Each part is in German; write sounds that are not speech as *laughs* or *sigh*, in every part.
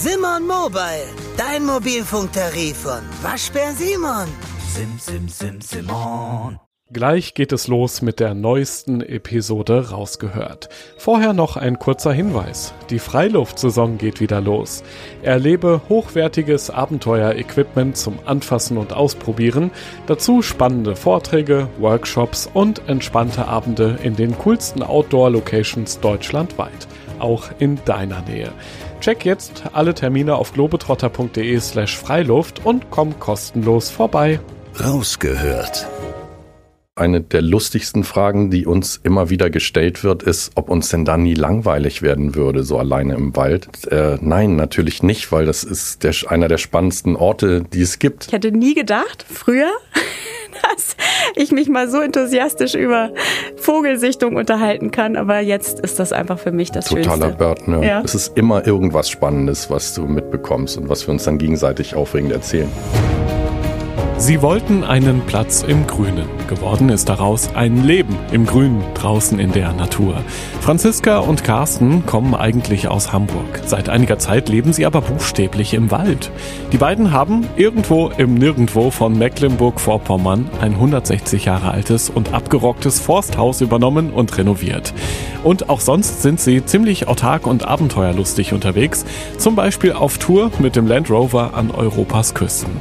Simon Mobile, dein Mobilfunktarif von Waschbär Simon. Sim, sim, sim, Simon. Gleich geht es los mit der neuesten Episode rausgehört. Vorher noch ein kurzer Hinweis. Die Freiluftsaison geht wieder los. Erlebe hochwertiges Abenteuer-Equipment zum Anfassen und Ausprobieren, dazu spannende Vorträge, Workshops und entspannte Abende in den coolsten Outdoor-Locations deutschlandweit, auch in deiner Nähe. Check jetzt alle Termine auf globetrotter.de slash Freiluft und komm kostenlos vorbei. Rausgehört. Eine der lustigsten Fragen, die uns immer wieder gestellt wird, ist, ob uns denn da nie langweilig werden würde, so alleine im Wald. Äh, nein, natürlich nicht, weil das ist der, einer der spannendsten Orte, die es gibt. Ich hätte nie gedacht, früher, dass ich mich mal so enthusiastisch über Vogelsichtung unterhalten kann, aber jetzt ist das einfach für mich das Totaler Schönste. Birdner. Ja. Es ist immer irgendwas Spannendes, was du mitbekommst und was wir uns dann gegenseitig aufregend erzählen. Sie wollten einen Platz im Grünen. Geworden ist daraus ein Leben im Grünen draußen in der Natur. Franziska und Carsten kommen eigentlich aus Hamburg. Seit einiger Zeit leben sie aber buchstäblich im Wald. Die beiden haben irgendwo im Nirgendwo von Mecklenburg-Vorpommern ein 160 Jahre altes und abgerocktes Forsthaus übernommen und renoviert. Und auch sonst sind sie ziemlich autark und abenteuerlustig unterwegs, zum Beispiel auf Tour mit dem Land Rover an Europas Küsten.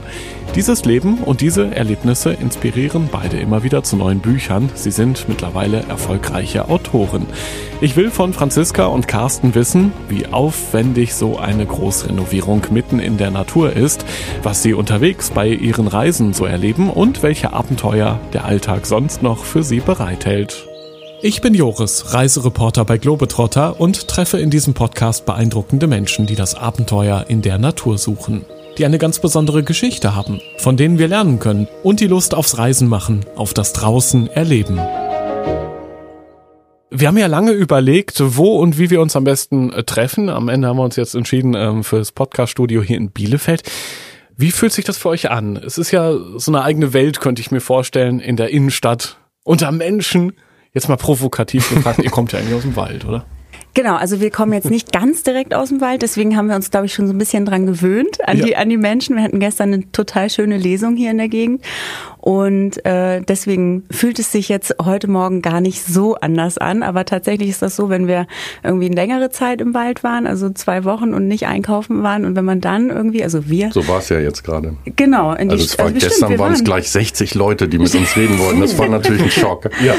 Dieses Leben und diese Erlebnisse inspirieren beide immer wieder zu neuen Büchern. Sie sind mittlerweile erfolgreiche Autoren. Ich will von Franziska und Carsten wissen, wie aufwendig so eine Großrenovierung mitten in der Natur ist, was sie unterwegs bei ihren Reisen so erleben und welche Abenteuer der Alltag sonst noch für sie bereithält. Ich bin Joris, Reisereporter bei Globetrotter und treffe in diesem Podcast beeindruckende Menschen, die das Abenteuer in der Natur suchen die eine ganz besondere Geschichte haben, von denen wir lernen können und die Lust aufs Reisen machen, auf das Draußen erleben. Wir haben ja lange überlegt, wo und wie wir uns am besten äh, treffen. Am Ende haben wir uns jetzt entschieden ähm, für das Podcaststudio hier in Bielefeld. Wie fühlt sich das für euch an? Es ist ja so eine eigene Welt, könnte ich mir vorstellen, in der Innenstadt, unter Menschen. Jetzt mal provokativ gefragt, ihr kommt ja eigentlich aus dem Wald, oder? Genau, also wir kommen jetzt nicht ganz direkt aus dem Wald, deswegen haben wir uns, glaube ich, schon so ein bisschen dran gewöhnt an, Ja. die, an die Menschen. Wir hatten gestern eine total schöne Lesung hier in der Gegend und äh, deswegen fühlt es sich jetzt heute Morgen gar nicht so anders an. Aber tatsächlich ist das so, wenn wir irgendwie eine längere Zeit im Wald waren, also zwei Wochen und nicht einkaufen waren und wenn man dann irgendwie, also wir, So war es ja jetzt gerade. genau, in die Also es war, bestimmt, gestern waren es gleich 60 Leute, die mit uns reden wollten. Das war natürlich ein Schock. *laughs* Ja.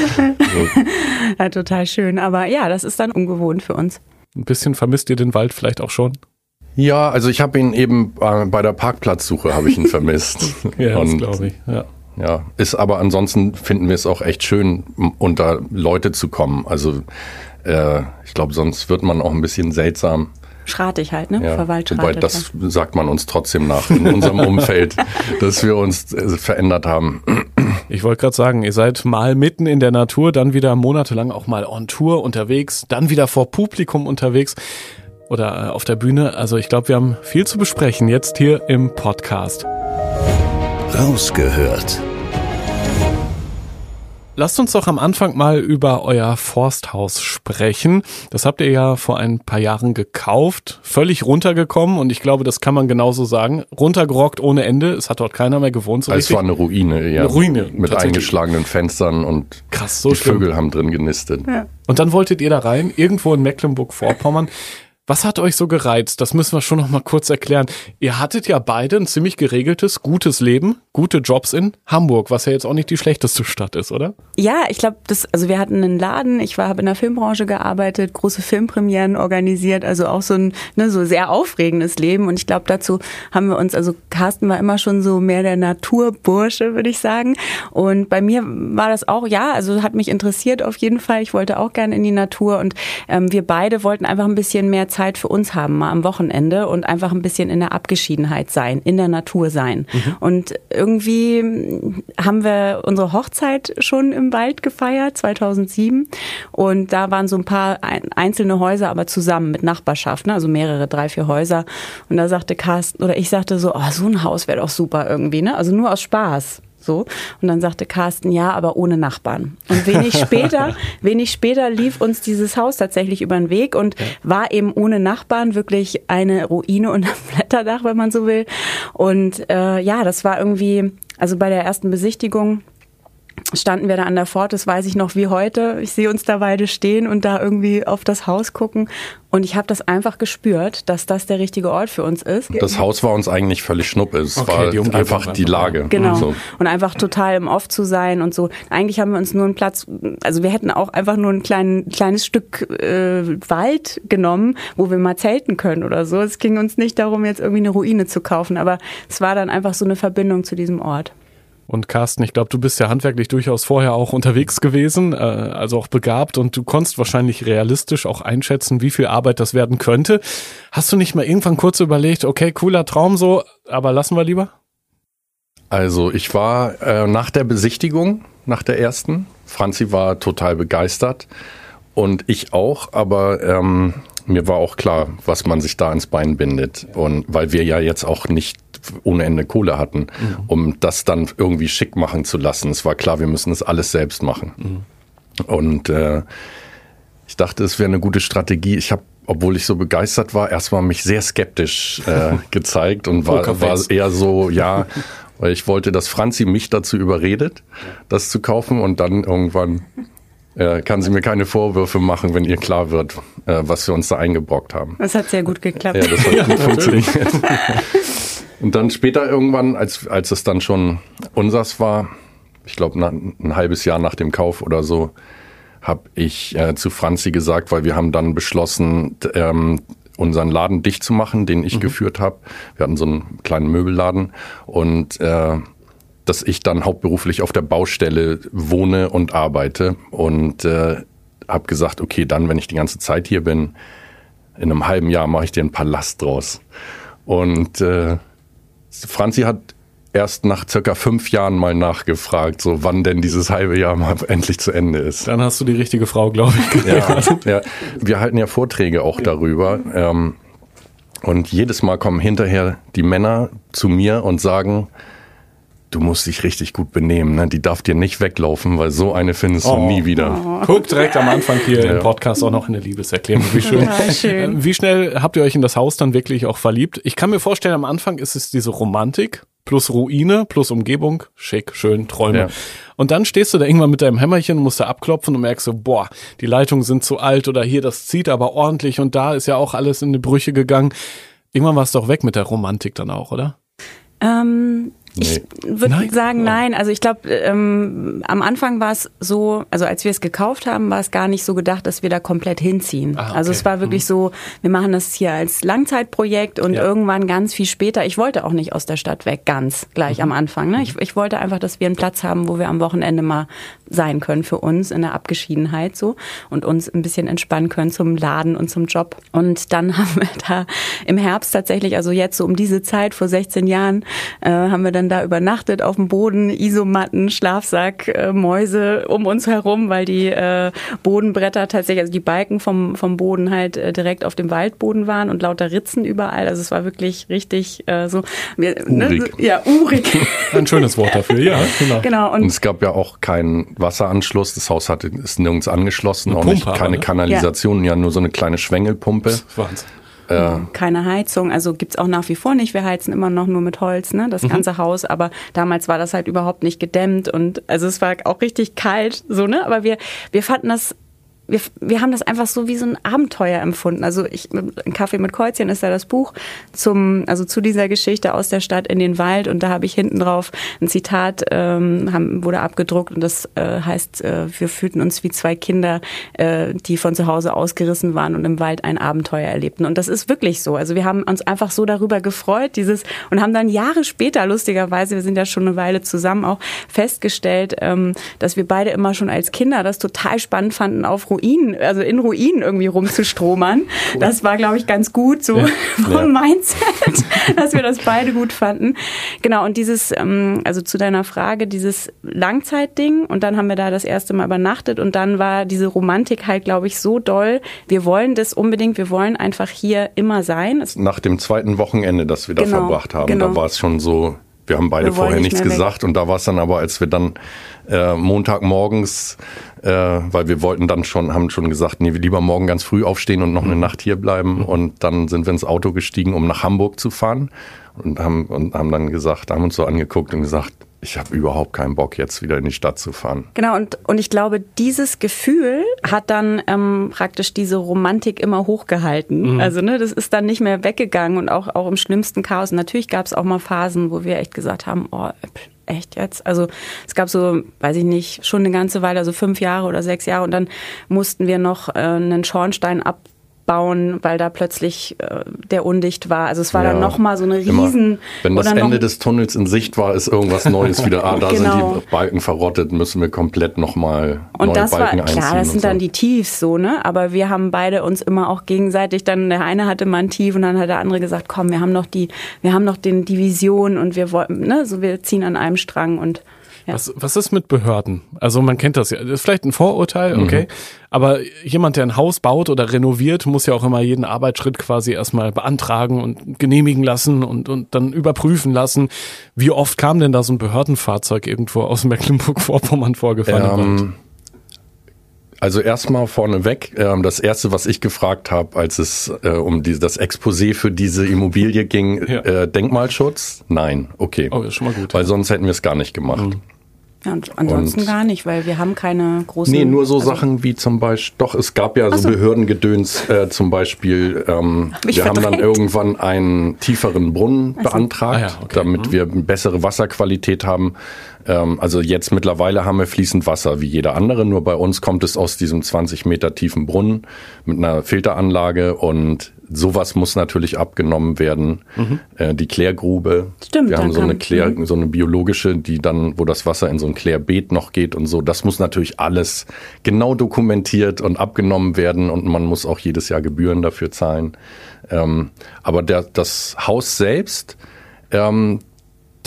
ja, total schön. Aber ja, das ist dann ungewohnt für uns. Ein bisschen vermisst ihr den Wald vielleicht auch schon? ja, also ich habe ihn eben äh, bei der Parkplatzsuche habe ich ihn vermisst. *laughs* Ja, das glaube ich. Ja. Ja, ist aber ansonsten finden wir es auch echt schön, unter Leute zu kommen. Also äh, ich glaube, sonst wird man auch ein bisschen seltsam. Schratig halt, ne? Ja. Verwaldschratig. Wobei das sagt man uns trotzdem nach in unserem *laughs* Umfeld, dass wir uns äh, verändert haben. Ich wollte gerade sagen, ihr seid mal mitten in der Natur, dann wieder monatelang auch mal on Tour unterwegs, dann wieder vor Publikum unterwegs oder äh, auf der Bühne. Also ich glaube, wir haben viel zu besprechen jetzt hier im Podcast. Rausgehört. Lasst uns doch am Anfang mal über euer Forsthaus sprechen. Das habt ihr ja vor ein paar Jahren gekauft, völlig runtergekommen und ich glaube, das kann man genauso sagen. Runtergerockt ohne Ende. Es hat dort keiner mehr gewohnt so Es richtig. war eine Ruine, ja. Eine Ruine, Mit eingeschlagenen Fenstern und Krass, so die schlimm. Vögel haben drin genistet. Und dann wolltet ihr da rein, irgendwo in Mecklenburg-Vorpommern. Was hat euch so gereizt? Das müssen wir schon noch mal kurz erklären. Ihr hattet ja beide ein ziemlich geregeltes, gutes Leben, gute Jobs in Hamburg, was ja jetzt auch nicht die schlechteste Stadt ist, oder? Ja, ich glaube, das, also wir hatten einen Laden, ich war, habe in der Filmbranche gearbeitet, große Filmpremieren organisiert, also auch so ein ne, so sehr aufregendes Leben. Und ich glaube, dazu haben wir uns, also Carsten war immer schon so mehr der Naturbursche, würde ich sagen. Und bei mir war das auch, ja, also hat mich interessiert auf jeden Fall. Ich wollte auch gerne in die Natur und ähm, wir beide wollten einfach ein bisschen mehr Zeit für uns haben, mal am Wochenende und einfach ein bisschen in der Abgeschiedenheit sein, in der Natur sein. Und irgendwie mm, haben wir unsere Hochzeit schon im Wald gefeiert, 2007. Und da waren so ein paar ein- einzelne Häuser, aber zusammen mit Nachbarschaft, ne? also mehrere, drei, vier Häuser. Und da sagte Carsten, oder ich sagte so, oh, so ein Haus wäre doch super irgendwie, ne? Also nur aus Spaß. So. Und dann sagte Carsten, ja, aber ohne Nachbarn. Und wenig *laughs* später, wenig später lief uns dieses Haus tatsächlich über den Weg und war eben ohne Nachbarn wirklich eine Ruine und ein Blätterdach, wenn man so will. Und äh, ja, das war irgendwie, also bei der ersten Besichtigung standen wir da an der Pforte, das weiß ich noch wie heute. Ich sehe uns da beide stehen und da irgendwie auf das Haus gucken. Und ich habe das einfach gespürt, dass das der richtige Ort für uns ist. Das Haus war uns eigentlich völlig schnuppe. Es Okay, war die einfach die Lage. Genau. So. Und einfach total im Off zu sein und so. Eigentlich haben wir uns nur einen Platz, also wir hätten auch einfach nur ein klein, kleines Stück äh, Wald genommen, wo wir mal zelten können oder so. Es ging uns nicht darum, jetzt irgendwie eine Ruine zu kaufen, aber es war dann einfach so eine Verbindung zu diesem Ort. Und Carsten, ich glaube, du bist ja handwerklich durchaus vorher auch unterwegs gewesen, äh, also auch begabt und du konntest wahrscheinlich realistisch auch einschätzen, wie viel Arbeit das werden könnte. Hast du nicht mal irgendwann kurz überlegt, okay, cooler Traum so, aber lassen wir lieber? Also ich war äh, nach der Besichtigung, nach der ersten, Franzi war total begeistert und ich auch, aber ähm, mir war auch klar, was man sich da ins Bein bindet. Und weil wir ja jetzt auch nicht ohne Ende Kohle hatten, um das dann irgendwie schick machen zu lassen. Es war klar, wir müssen das alles selbst machen. Und äh, ich dachte, es wäre eine gute Strategie. Ich habe, obwohl ich so begeistert war, erstmal mich sehr skeptisch äh, *laughs* gezeigt und war, war eher so, *laughs* ja, weil ich wollte, dass Franzi mich dazu überredet, das zu kaufen und dann irgendwann äh, kann sie mir keine Vorwürfe machen, wenn ihr klar wird, äh, was wir uns da eingebrockt haben. Das hat sehr gut geklappt. Ja, das hat *laughs* gut funktioniert. Und dann später irgendwann, als, als es dann schon unsers war, ich glaube ein halbes Jahr nach dem Kauf oder so, habe ich äh, zu Franzi gesagt, weil wir haben dann beschlossen, ähm, unseren Laden dicht zu machen, den ich geführt habe. Wir hatten so einen kleinen Möbelladen und äh, dass ich dann hauptberuflich auf der Baustelle wohne und arbeite und äh, habe gesagt, okay, dann, wenn ich die ganze Zeit hier bin, in einem halben Jahr mache ich dir einen Palast draus. Und äh, Franzi hat erst nach circa fünf Jahren mal nachgefragt, so wann denn dieses halbe Jahr mal *laughs* endlich zu Ende ist. Dann hast du die richtige Frau, glaube ich. Ja, ja. Wir halten ja Vorträge auch darüber. Ähm, und jedes Mal kommen hinterher die Männer zu mir und sagen, du musst dich richtig gut benehmen. Ne? Die darf dir nicht weglaufen, weil so eine findest du Oh. nie wieder. *laughs* Guck direkt am Anfang hier Ja. im Podcast auch noch eine Liebeserklärung. Wie schön. Ja, schön. Äh, Wie schnell habt ihr euch in das Haus dann wirklich auch verliebt? Ich kann mir vorstellen, am Anfang ist es diese Romantik plus Ruine plus Umgebung. Schick, schön, Träume. Ja. Und dann stehst du da irgendwann mit deinem Hämmerchen und musst da abklopfen und merkst so, boah, die Leitungen sind zu alt oder hier, das zieht aber ordentlich und da ist ja auch alles in die Brüche gegangen. Irgendwann war es doch weg mit der Romantik dann auch, oder? Ähm, ich würde sagen, Oh. nein. Also ich glaube, ähm, am Anfang war es so, also als wir es gekauft haben, war es gar nicht so gedacht, dass wir da komplett hinziehen. Ah, okay. Also es war wirklich so, wir machen das hier als Langzeitprojekt und Ja. irgendwann ganz viel später. Ich wollte auch nicht aus der Stadt weg, ganz gleich am Anfang. Ne? Ich, ich wollte einfach, dass wir einen Platz haben, wo wir am Wochenende mal sein können für uns in der Abgeschiedenheit so und uns ein bisschen entspannen können zum Laden und zum Job. Und dann *laughs* haben wir da im Herbst tatsächlich, also jetzt so um diese Zeit vor 16 Jahren, äh, haben wir dann da übernachtet auf dem Boden, Isomatten, Schlafsack, äh, Mäuse um uns herum, weil die äh, Bodenbretter tatsächlich, also die Balken vom, vom Boden halt äh, direkt auf dem Waldboden waren und lauter Ritzen überall. Also es war wirklich richtig äh, so. Wir, Urig. Ne, ja, urig. *laughs* Ein schönes Wort dafür, ja, *laughs* genau. genau. Und Und es gab ja auch keinen Wasseranschluss. Das Haus hatte, ist nirgends angeschlossen, Eine auch nicht Pumpe aber, keine ne? Kanalisation, ja. nur so eine kleine Schwengelpumpe. Wahnsinn. keine Heizung, also gibt's auch nach wie vor nicht. Wir heizen immer noch nur mit Holz, ne, das ganze Haus, aber damals war das halt überhaupt nicht gedämmt und also es war auch richtig kalt, so, ne, aber wir, wir fanden das wir, wir haben das einfach so wie so ein Abenteuer empfunden. Also ich, ein Kaffee mit Kreuzchen ist ja das Buch zum, also zu dieser Geschichte aus der Stadt in den Wald und da habe ich hinten drauf ein Zitat, ähm, haben, wurde abgedruckt und das äh, heißt, äh, wir fühlten uns wie zwei Kinder, äh, die von zu Hause ausgerissen waren und im Wald ein Abenteuer erlebten. Und das ist wirklich so. Also wir haben uns einfach so darüber gefreut, dieses und haben dann Jahre später, lustigerweise, wir sind ja schon eine Weile zusammen, auch festgestellt, ähm, dass wir beide immer schon als Kinder das total spannend fanden, auf Ruinen, also in Ruinen irgendwie rumzustromern. Das war, glaube ich, ganz gut so *laughs* vom Ja. Mindset, dass wir das beide gut fanden. Genau, und dieses, ähm, also zu deiner Frage, dieses Langzeitding und dann haben wir da das erste Mal übernachtet und dann war diese Romantik halt, glaube ich, so doll. Wir wollen das unbedingt, wir wollen einfach hier immer sein. Es Nach dem zweiten Wochenende, das wir da Genau, verbracht haben, genau. da war es schon so, wir haben beide Wir vorher nicht nichts mehr weg. gesagt und da war es dann aber, als wir dann äh, Montagmorgens, äh, weil wir wollten dann schon, haben schon gesagt, nee, wir lieber morgen ganz früh aufstehen und noch Mhm. eine Nacht hier bleiben. Und dann sind wir ins Auto gestiegen, um nach Hamburg zu fahren. Und haben und haben dann gesagt, haben uns so angeguckt und gesagt, ich habe überhaupt keinen Bock jetzt wieder in die Stadt zu fahren. Genau, und, und ich glaube, dieses Gefühl hat dann ähm, praktisch diese Romantik immer hochgehalten. Also, ne, das ist dann nicht mehr weggegangen und auch, auch im schlimmsten Chaos. Und natürlich gab es auch mal Phasen, wo wir echt gesagt haben, oh, echt jetzt? Also es gab so, weiß ich nicht, schon eine ganze Weile, also fünf Jahre oder sechs Jahre und dann mussten wir noch äh, einen Schornstein abbauen, weil da plötzlich äh, der undicht war. Also es war dann Ja, nochmal so eine immer. riesen... Wenn das Ende des Tunnels in Sicht war, ist irgendwas Neues *laughs* wieder. Ah, da Genau. sind die Balken verrottet, müssen wir komplett nochmal neue Und das war, Balken einziehen. klar, das sind so. dann die Tiefs so, ne? Aber wir haben beide uns immer auch gegenseitig dann, der eine hatte mal ein Tief und dann hat der andere gesagt, komm, wir haben noch die, wir haben noch den, die Vision und wir wollen, ne, so wir ziehen an einem Strang und ja. Was, was ist mit Behörden? Also man kennt das ja. Das ist vielleicht ein Vorurteil, Mhm. okay. Aber jemand, der ein Haus baut oder renoviert, muss ja auch immer jeden Arbeitsschritt quasi erstmal beantragen und genehmigen lassen und, und dann überprüfen lassen. Wie oft kam denn da so ein Behördenfahrzeug irgendwo aus Mecklenburg-Vorpommern vorgefahren? Ähm, also erstmal vorneweg, ähm, das erste, was ich gefragt habe, als es äh, um die, das Exposé für diese Immobilie ging, Ja. äh, Denkmalschutz? Nein, okay. Oh, ist schon mal gut. Weil sonst hätten wir es gar nicht gemacht. Ja, und ansonsten Und- gar nicht, weil wir haben keine großen. Nee, nur so also, Sachen wie zum Beispiel, doch, es gab ja so so. Behördengedöns, äh, zum Beispiel, ähm, wir haben dann verdrängt. irgendwann einen tieferen Brunnen beantragt, Ah ja, okay. damit wir eine bessere Wasserqualität haben. Ähm, also jetzt mittlerweile haben wir fließend Wasser wie jeder andere, nur bei uns kommt es aus diesem 20 Meter tiefen Brunnen mit einer Filteranlage und sowas muss natürlich abgenommen werden. Äh, die Klärgrube, Stimmt, wir haben so eine Klär, mhm. so eine biologische, die dann, wo das Wasser in so ein Klärbeet noch geht und so. Das muss natürlich alles genau dokumentiert und abgenommen werden und man muss auch jedes Jahr Gebühren dafür zahlen. Ähm, aber der, das Haus selbst, ähm,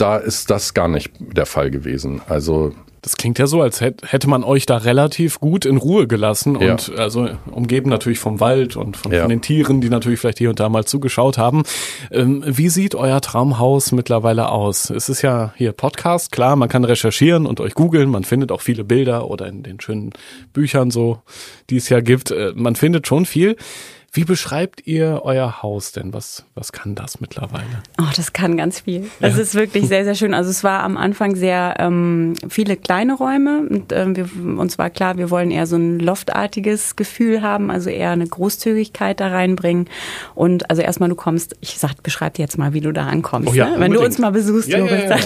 da ist das gar nicht der Fall gewesen. Also Das klingt ja so, als hätt, hätte man euch da relativ gut in Ruhe gelassen Ja. und also umgeben natürlich vom Wald und von, Ja. von den Tieren, die natürlich vielleicht hier und da mal zugeschaut haben. Ähm, wie sieht euer Traumhaus mittlerweile aus? Es ist ja hier Podcast, klar, man kann recherchieren und euch googeln, man findet auch viele Bilder oder in den schönen Büchern so, die es ja gibt. Äh, man findet schon viel. Wie beschreibt ihr euer Haus denn? Was, was kann das mittlerweile? Oh, das kann ganz viel. Das ist wirklich sehr, sehr schön. Also es war am Anfang sehr ähm, viele kleine Räume und ähm, wir, uns war klar, wir wollen eher so ein loftartiges Gefühl haben, also eher eine Großzügigkeit da reinbringen. Und also erstmal du kommst, ich sag, beschreib dir jetzt mal, wie du da ankommst. Oh ja, ne? Wenn du uns mal besuchst, Ja, ja, Joris, ja.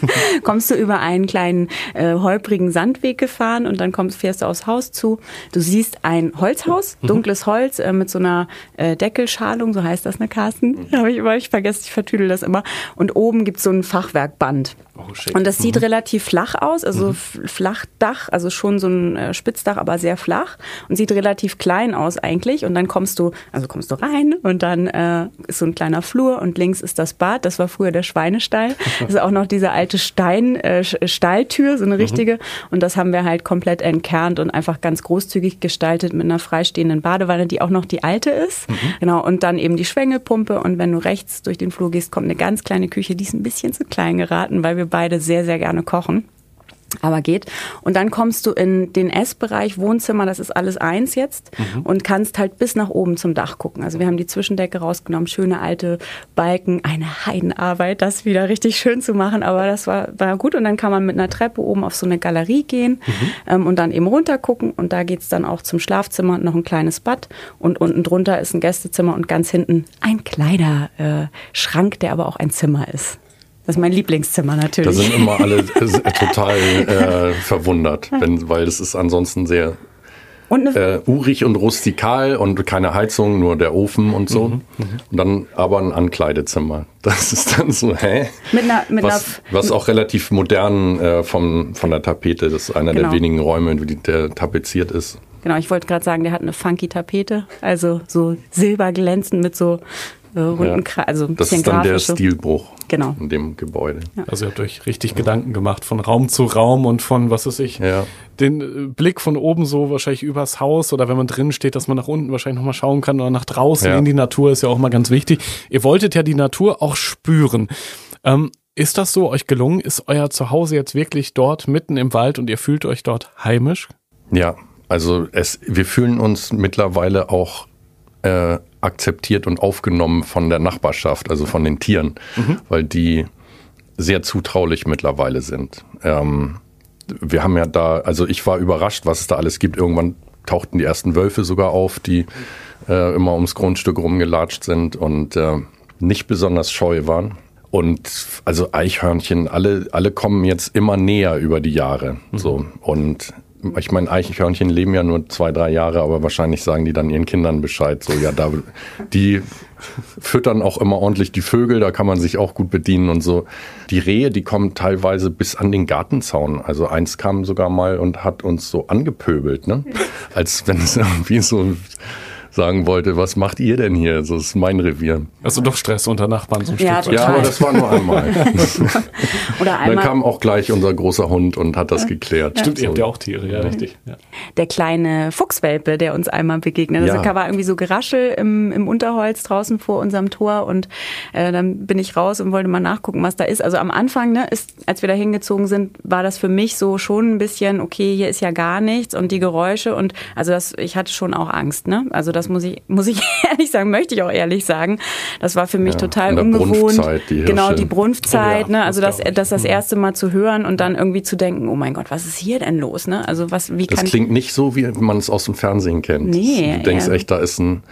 dann *laughs* kommst du über einen kleinen äh, holprigen Sandweg gefahren und dann kommst, fährst du aufs Haus zu. Du siehst ein Holzhaus, Mhm. dunkles Holz äh, mit so einer äh, Deckelschalung, so heißt das, ne, Carsten? Habe ich immer, ich vergesse, ich vertüdel das immer. Und oben gibt's so ein Fachwerkband. Oh. Und das sieht relativ flach aus, also f- Flachdach, also schon so ein äh, Spitzdach, aber sehr flach und sieht relativ klein aus eigentlich. Und dann kommst du, also kommst du rein und dann äh, ist so ein kleiner Flur und links ist das Bad. Das war früher der Schweinestall. Das ist auch noch diese alte Stein, äh, Sch- Stalltür, so eine richtige. Und das haben wir halt komplett entkernt und einfach ganz großzügig gestaltet mit einer freistehenden Badewanne, die auch noch die alte ist. Genau. Und dann eben die Schwengelpumpe. Und wenn du rechts durch den Flur gehst, kommt eine ganz kleine Küche, die ist ein bisschen zu klein geraten, weil wir beide sehr, sehr gerne kochen. Aber geht. Und dann kommst du in den Essbereich, Wohnzimmer, das ist alles eins jetzt und kannst halt bis nach oben zum Dach gucken. Also wir haben die Zwischendecke rausgenommen, schöne alte Balken, eine Heidenarbeit, das wieder richtig schön zu machen, aber das war, war gut. Und dann kann man mit einer Treppe oben auf so eine Galerie gehen ähm, und dann eben runter gucken und da geht's dann auch zum Schlafzimmer und noch ein kleines Bad und unten drunter ist ein Gästezimmer und ganz hinten ein Kleiderschrank, äh, Schrank, der aber auch ein Zimmer ist. Das ist mein Lieblingszimmer da natürlich. sind immer alle äh, total äh, verwundert, wenn, weil es ist ansonsten sehr äh, urig und rustikal und keine Heizung, nur der Ofen und so. Mhm, und dann aber ein Ankleidezimmer. Das ist dann so, hä? Mit einer- mit was, einer- was auch relativ modern äh, vom, von der Tapete, das ist einer Genau. der wenigen Räume, die der tapeziert ist. Genau, ich wollte gerade sagen, der hat eine funky Tapete, also so silberglänzend mit so äh, runden, Ja. Also ein Das bisschen ist dann der grafische. Stilbruch Genau. in dem Gebäude. Also ihr habt euch richtig Gedanken gemacht von Raum zu Raum und von, was weiß ich, Ja. den äh, Blick von oben so wahrscheinlich übers Haus oder wenn man drin steht, dass man nach unten wahrscheinlich nochmal schauen kann oder nach draußen Ja. in die Natur ist ja auch mal ganz wichtig. Ihr wolltet ja die Natur auch spüren. Ähm, Ist das so euch gelungen? Ist euer Zuhause jetzt wirklich dort mitten im Wald und ihr fühlt euch dort heimisch? Ja, also es, wir fühlen uns mittlerweile auch äh, akzeptiert und aufgenommen von der Nachbarschaft, also von den Tieren, mhm. weil die sehr zutraulich mittlerweile sind. Ähm, wir haben ja da, also ich war überrascht, was es da alles gibt. Irgendwann tauchten die ersten Wölfe sogar auf, die äh, immer ums Grundstück rumgelatscht sind und äh, nicht besonders scheu waren. Und also Eichhörnchen, alle, alle kommen jetzt immer näher über die Jahre. Mhm. So. Und ich meine, Eichhörnchen leben ja nur zwei, drei Jahre, aber wahrscheinlich sagen die dann ihren Kindern Bescheid. So, ja, da, die füttern auch immer ordentlich die Vögel, da kann man sich auch gut bedienen und so. Die Rehe, die kommen teilweise bis an den Gartenzaun. Also eins kam sogar mal und hat uns so angepöbelt, ne? Als wenn es irgendwie so sagen wollte, was macht ihr denn hier? So ist mein Revier. Also doch Stress unter Nachbarn zum ja, Stück. Ja, aber das war nur einmal. *laughs* *laughs* Oder einmal. Dann kam auch gleich unser großer Hund und hat das geklärt. Stimmt, ihr habt ja auch Tiere, ja, richtig. Ja. Der kleine Fuchswelpe, der uns einmal begegnet. Also ja. war irgendwie so Geraschel im, im Unterholz draußen vor unserem Tor und äh, dann bin ich raus und wollte mal nachgucken, was da ist. Also am Anfang, ne, ist, als wir da hingezogen sind, war das für mich so schon ein bisschen, okay, hier ist ja gar nichts und die Geräusche und also das, ich hatte schon auch Angst, ne? Also das das muss ich, muss ich *laughs* ehrlich sagen, möchte ich auch ehrlich sagen. Das war für mich ja, total ungewohnt. Die genau, die Brunftzeit, oh ja, ne? Also das, das das erste Mal zu hören und dann irgendwie zu denken, oh mein Gott, was ist hier denn los, ne? Also was, wie das kann Das klingt nicht so, wie man es aus dem Fernsehen kennt. Nee. Du denkst echt, da ist ein,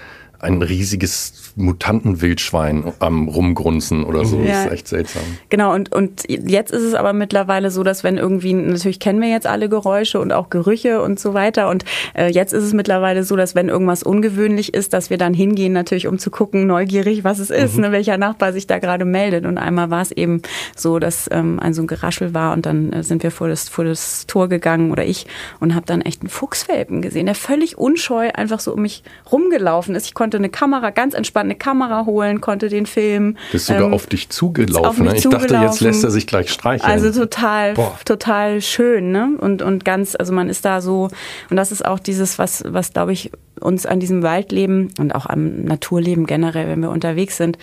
ein riesiges Mutantenwildschwein am rumgrunzen oder so. Ja. Das ist echt seltsam. Genau, und, und jetzt ist es aber mittlerweile so, dass wenn irgendwie, natürlich kennen wir jetzt alle Geräusche und auch Gerüche und so weiter. Und äh, jetzt ist es mittlerweile so, dass wenn irgendwas ungewöhnlich ist, dass wir dann hingehen, natürlich um zu gucken, neugierig, was es ist, mhm. ne, welcher Nachbar sich da gerade meldet. Und einmal war es eben so, dass ähm, ein so ein Geraschel war und dann äh, sind wir vor das, vor das Tor gegangen oder ich und habe dann echt einen Fuchswelpen gesehen, der völlig unscheu einfach so um mich rumgelaufen ist. Ich konnte eine Kamera ganz entspannt eine Kamera holen, konnte den Film. Bist sogar ähm, auf dich zugelaufen. Auf ne? Ich zugelaufen. dachte, jetzt lässt er sich gleich streicheln. Also total, Boah. total schön, ne? Und, und ganz, also man ist da so, und das ist auch dieses, was, was glaube ich, uns an diesem Waldleben und auch am Naturleben generell, wenn wir unterwegs sind,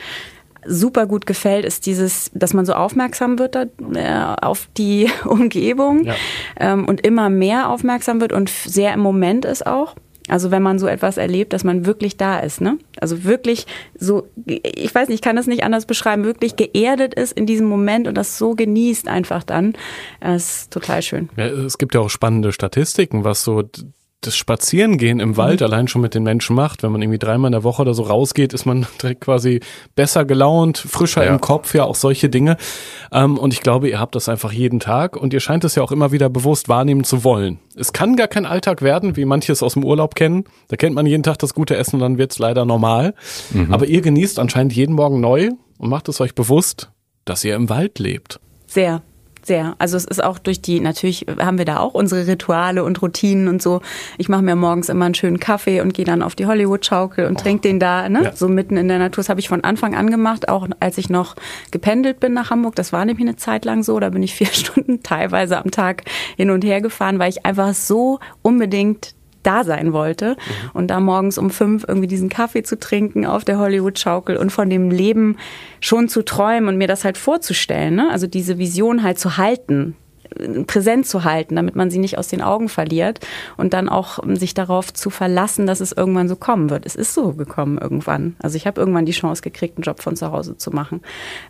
super gut gefällt, ist dieses, dass man so aufmerksam wird da, äh, auf die *laughs* Umgebung ja. ähm, und immer mehr aufmerksam wird und sehr im Moment ist auch. Also wenn man so etwas erlebt, dass man wirklich da ist, ne? Also wirklich so, ich weiß nicht, ich kann das nicht anders beschreiben, wirklich geerdet ist in diesem Moment und das so genießt einfach dann. Das ist total schön. Ja, es gibt ja auch spannende Statistiken, was so das Spazierengehen im Wald mhm. allein schon mit den Menschen macht. Wenn man irgendwie dreimal in der Woche oder so rausgeht, ist man *laughs* direkt quasi besser gelaunt, frischer ja. im Kopf, ja auch solche Dinge. Ähm, und ich glaube, ihr habt das einfach jeden Tag und ihr scheint es ja auch immer wieder bewusst wahrnehmen zu wollen. Es kann gar kein Alltag werden, wie manches aus dem Urlaub kennen. Da kennt man jeden Tag das gute Essen und dann wird's leider normal. Mhm. Aber ihr genießt anscheinend jeden Morgen neu und macht es euch bewusst, dass ihr im Wald lebt. Sehr. Sehr. Also es ist auch durch die, natürlich haben wir da auch unsere Rituale und Routinen und so. Ich mache mir morgens immer einen schönen Kaffee und gehe dann auf die Hollywood-Schaukel und oh. trinke den da, ne? Ja. So mitten in der Natur. Das habe ich von Anfang an gemacht, auch als ich noch gependelt bin nach Hamburg. Das war nämlich eine Zeit lang so. Da bin ich *laughs* vier Stunden teilweise am Tag hin und her gefahren, weil ich einfach so unbedingt da sein wollte. Und da morgens um fünf irgendwie diesen Kaffee zu trinken auf der Hollywood-Schaukel und von dem Leben schon zu träumen und mir das halt vorzustellen. Ne? Also diese Vision halt zu halten, präsent zu halten, damit man sie nicht aus den Augen verliert und dann auch sich darauf zu verlassen, dass es irgendwann so kommen wird. Es ist so gekommen irgendwann. Also ich habe irgendwann die Chance gekriegt, einen Job von zu Hause zu machen.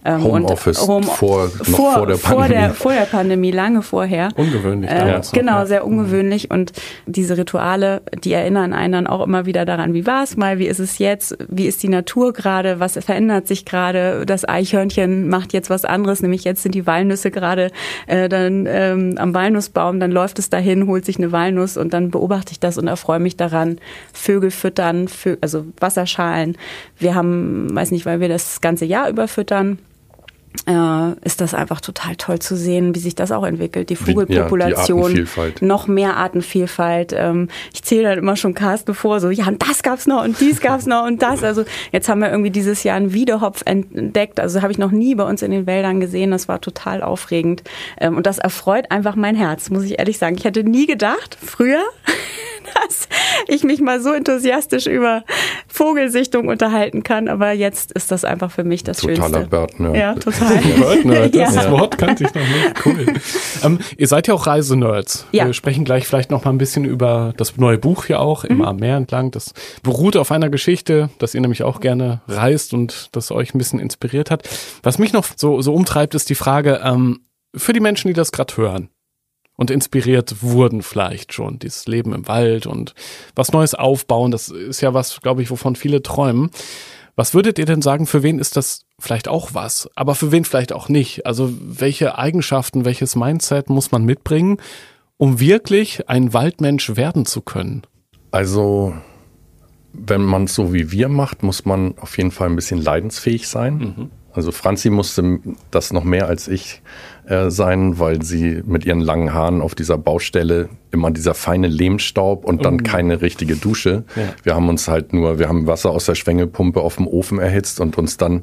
Ähm, Homeoffice Home, vor, vor, vor der Pandemie. Vor der, vor der Pandemie, lange vorher. Ungewöhnlich. Äh, genau, sehr ungewöhnlich und diese Rituale, die erinnern einen dann auch immer wieder daran, wie war es mal, wie ist es jetzt, wie ist die Natur gerade, was verändert sich gerade, das Eichhörnchen macht jetzt was anderes, nämlich jetzt sind die Walnüsse gerade äh, dann ähm, am Walnussbaum, dann läuft es dahin, holt sich eine Walnuss und dann beobachte ich das und erfreue mich daran. Vögel füttern, Vö also Wasserschalen. Wir haben, weiß nicht, weil wir das ganze Jahr überfüttern äh, ist das einfach total toll zu sehen, wie sich das auch entwickelt. Die Vogelpopulation, ja, die noch mehr Artenvielfalt. Ähm, ich zähle dann immer schon Carsten vor, so ja, und das gab's noch und dies gab's noch und das. Also jetzt haben wir irgendwie dieses Jahr einen Wiedehopf entdeckt. Also habe ich noch nie bei uns in den Wäldern gesehen. Das war total aufregend. Ähm, und das erfreut einfach mein Herz, muss ich ehrlich sagen. Ich hätte nie gedacht, früher, *laughs* dass ich mich mal so enthusiastisch über Vogelsichtung unterhalten kann. Aber jetzt ist das einfach für mich das Totaler Schönste. Bird-Nerd. Ja, total. *laughs* Bird-Nerd, das Ja. Wort kannte ich noch nicht. *laughs* Cool. ähm, ihr seid ja auch Reisenerds. Ja. Wir sprechen gleich vielleicht noch mal ein bisschen über das neue Buch hier auch, Mhm. immer am Meer entlang. Das beruht auf einer Geschichte, dass ihr nämlich auch gerne reist und das euch ein bisschen inspiriert hat. Was mich noch so, so umtreibt, ist die Frage, ähm, für die Menschen, die das gerade hören und inspiriert wurden vielleicht schon, dieses Leben im Wald und was Neues aufbauen, das ist ja was, glaube ich, wovon viele träumen. Was würdet ihr denn sagen, für wen ist das vielleicht auch was, aber für wen vielleicht auch nicht? Also welche Eigenschaften, welches Mindset muss man mitbringen, um wirklich ein Waldmensch werden zu können? Also, wenn man es so wie wir macht, muss man auf jeden Fall ein bisschen leidensfähig sein. Also Franzi musste das noch mehr als ich äh, sein, weil sie mit ihren langen Haaren auf dieser Baustelle immer dieser feine Lehmstaub und dann keine richtige Dusche. Ja. Wir haben uns halt nur, wir haben Wasser aus der Schwengelpumpe auf dem Ofen erhitzt und uns dann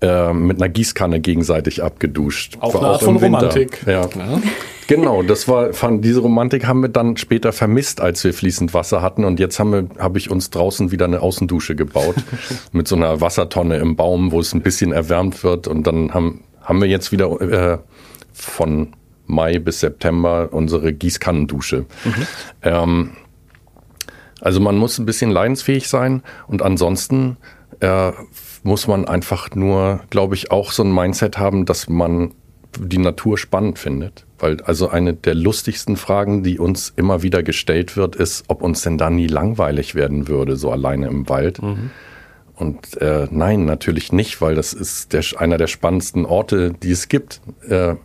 äh, mit einer Gießkanne gegenseitig abgeduscht. Auch War eine Art im von Winter. Romantik. Ja. Ja. Genau, das war, fand, diese Romantik haben wir dann später vermisst, als wir fließend Wasser hatten. Und jetzt habe ich uns draußen wieder eine Außendusche gebaut *laughs* mit so einer Wassertonne im Baum, wo es ein bisschen erwärmt wird. Und dann haben, haben wir jetzt wieder äh, von Mai bis September unsere Gießkannendusche. Ähm, also man muss ein bisschen leidensfähig sein und ansonsten äh, muss man einfach nur, glaube ich, auch so ein Mindset haben, dass man die Natur spannend findet. Weil also eine der lustigsten Fragen, die uns immer wieder gestellt wird, ist, ob uns denn da nie langweilig werden würde, so alleine im Wald. Und äh, nein, natürlich nicht, weil das ist der, einer der spannendsten Orte, die es gibt. Äh,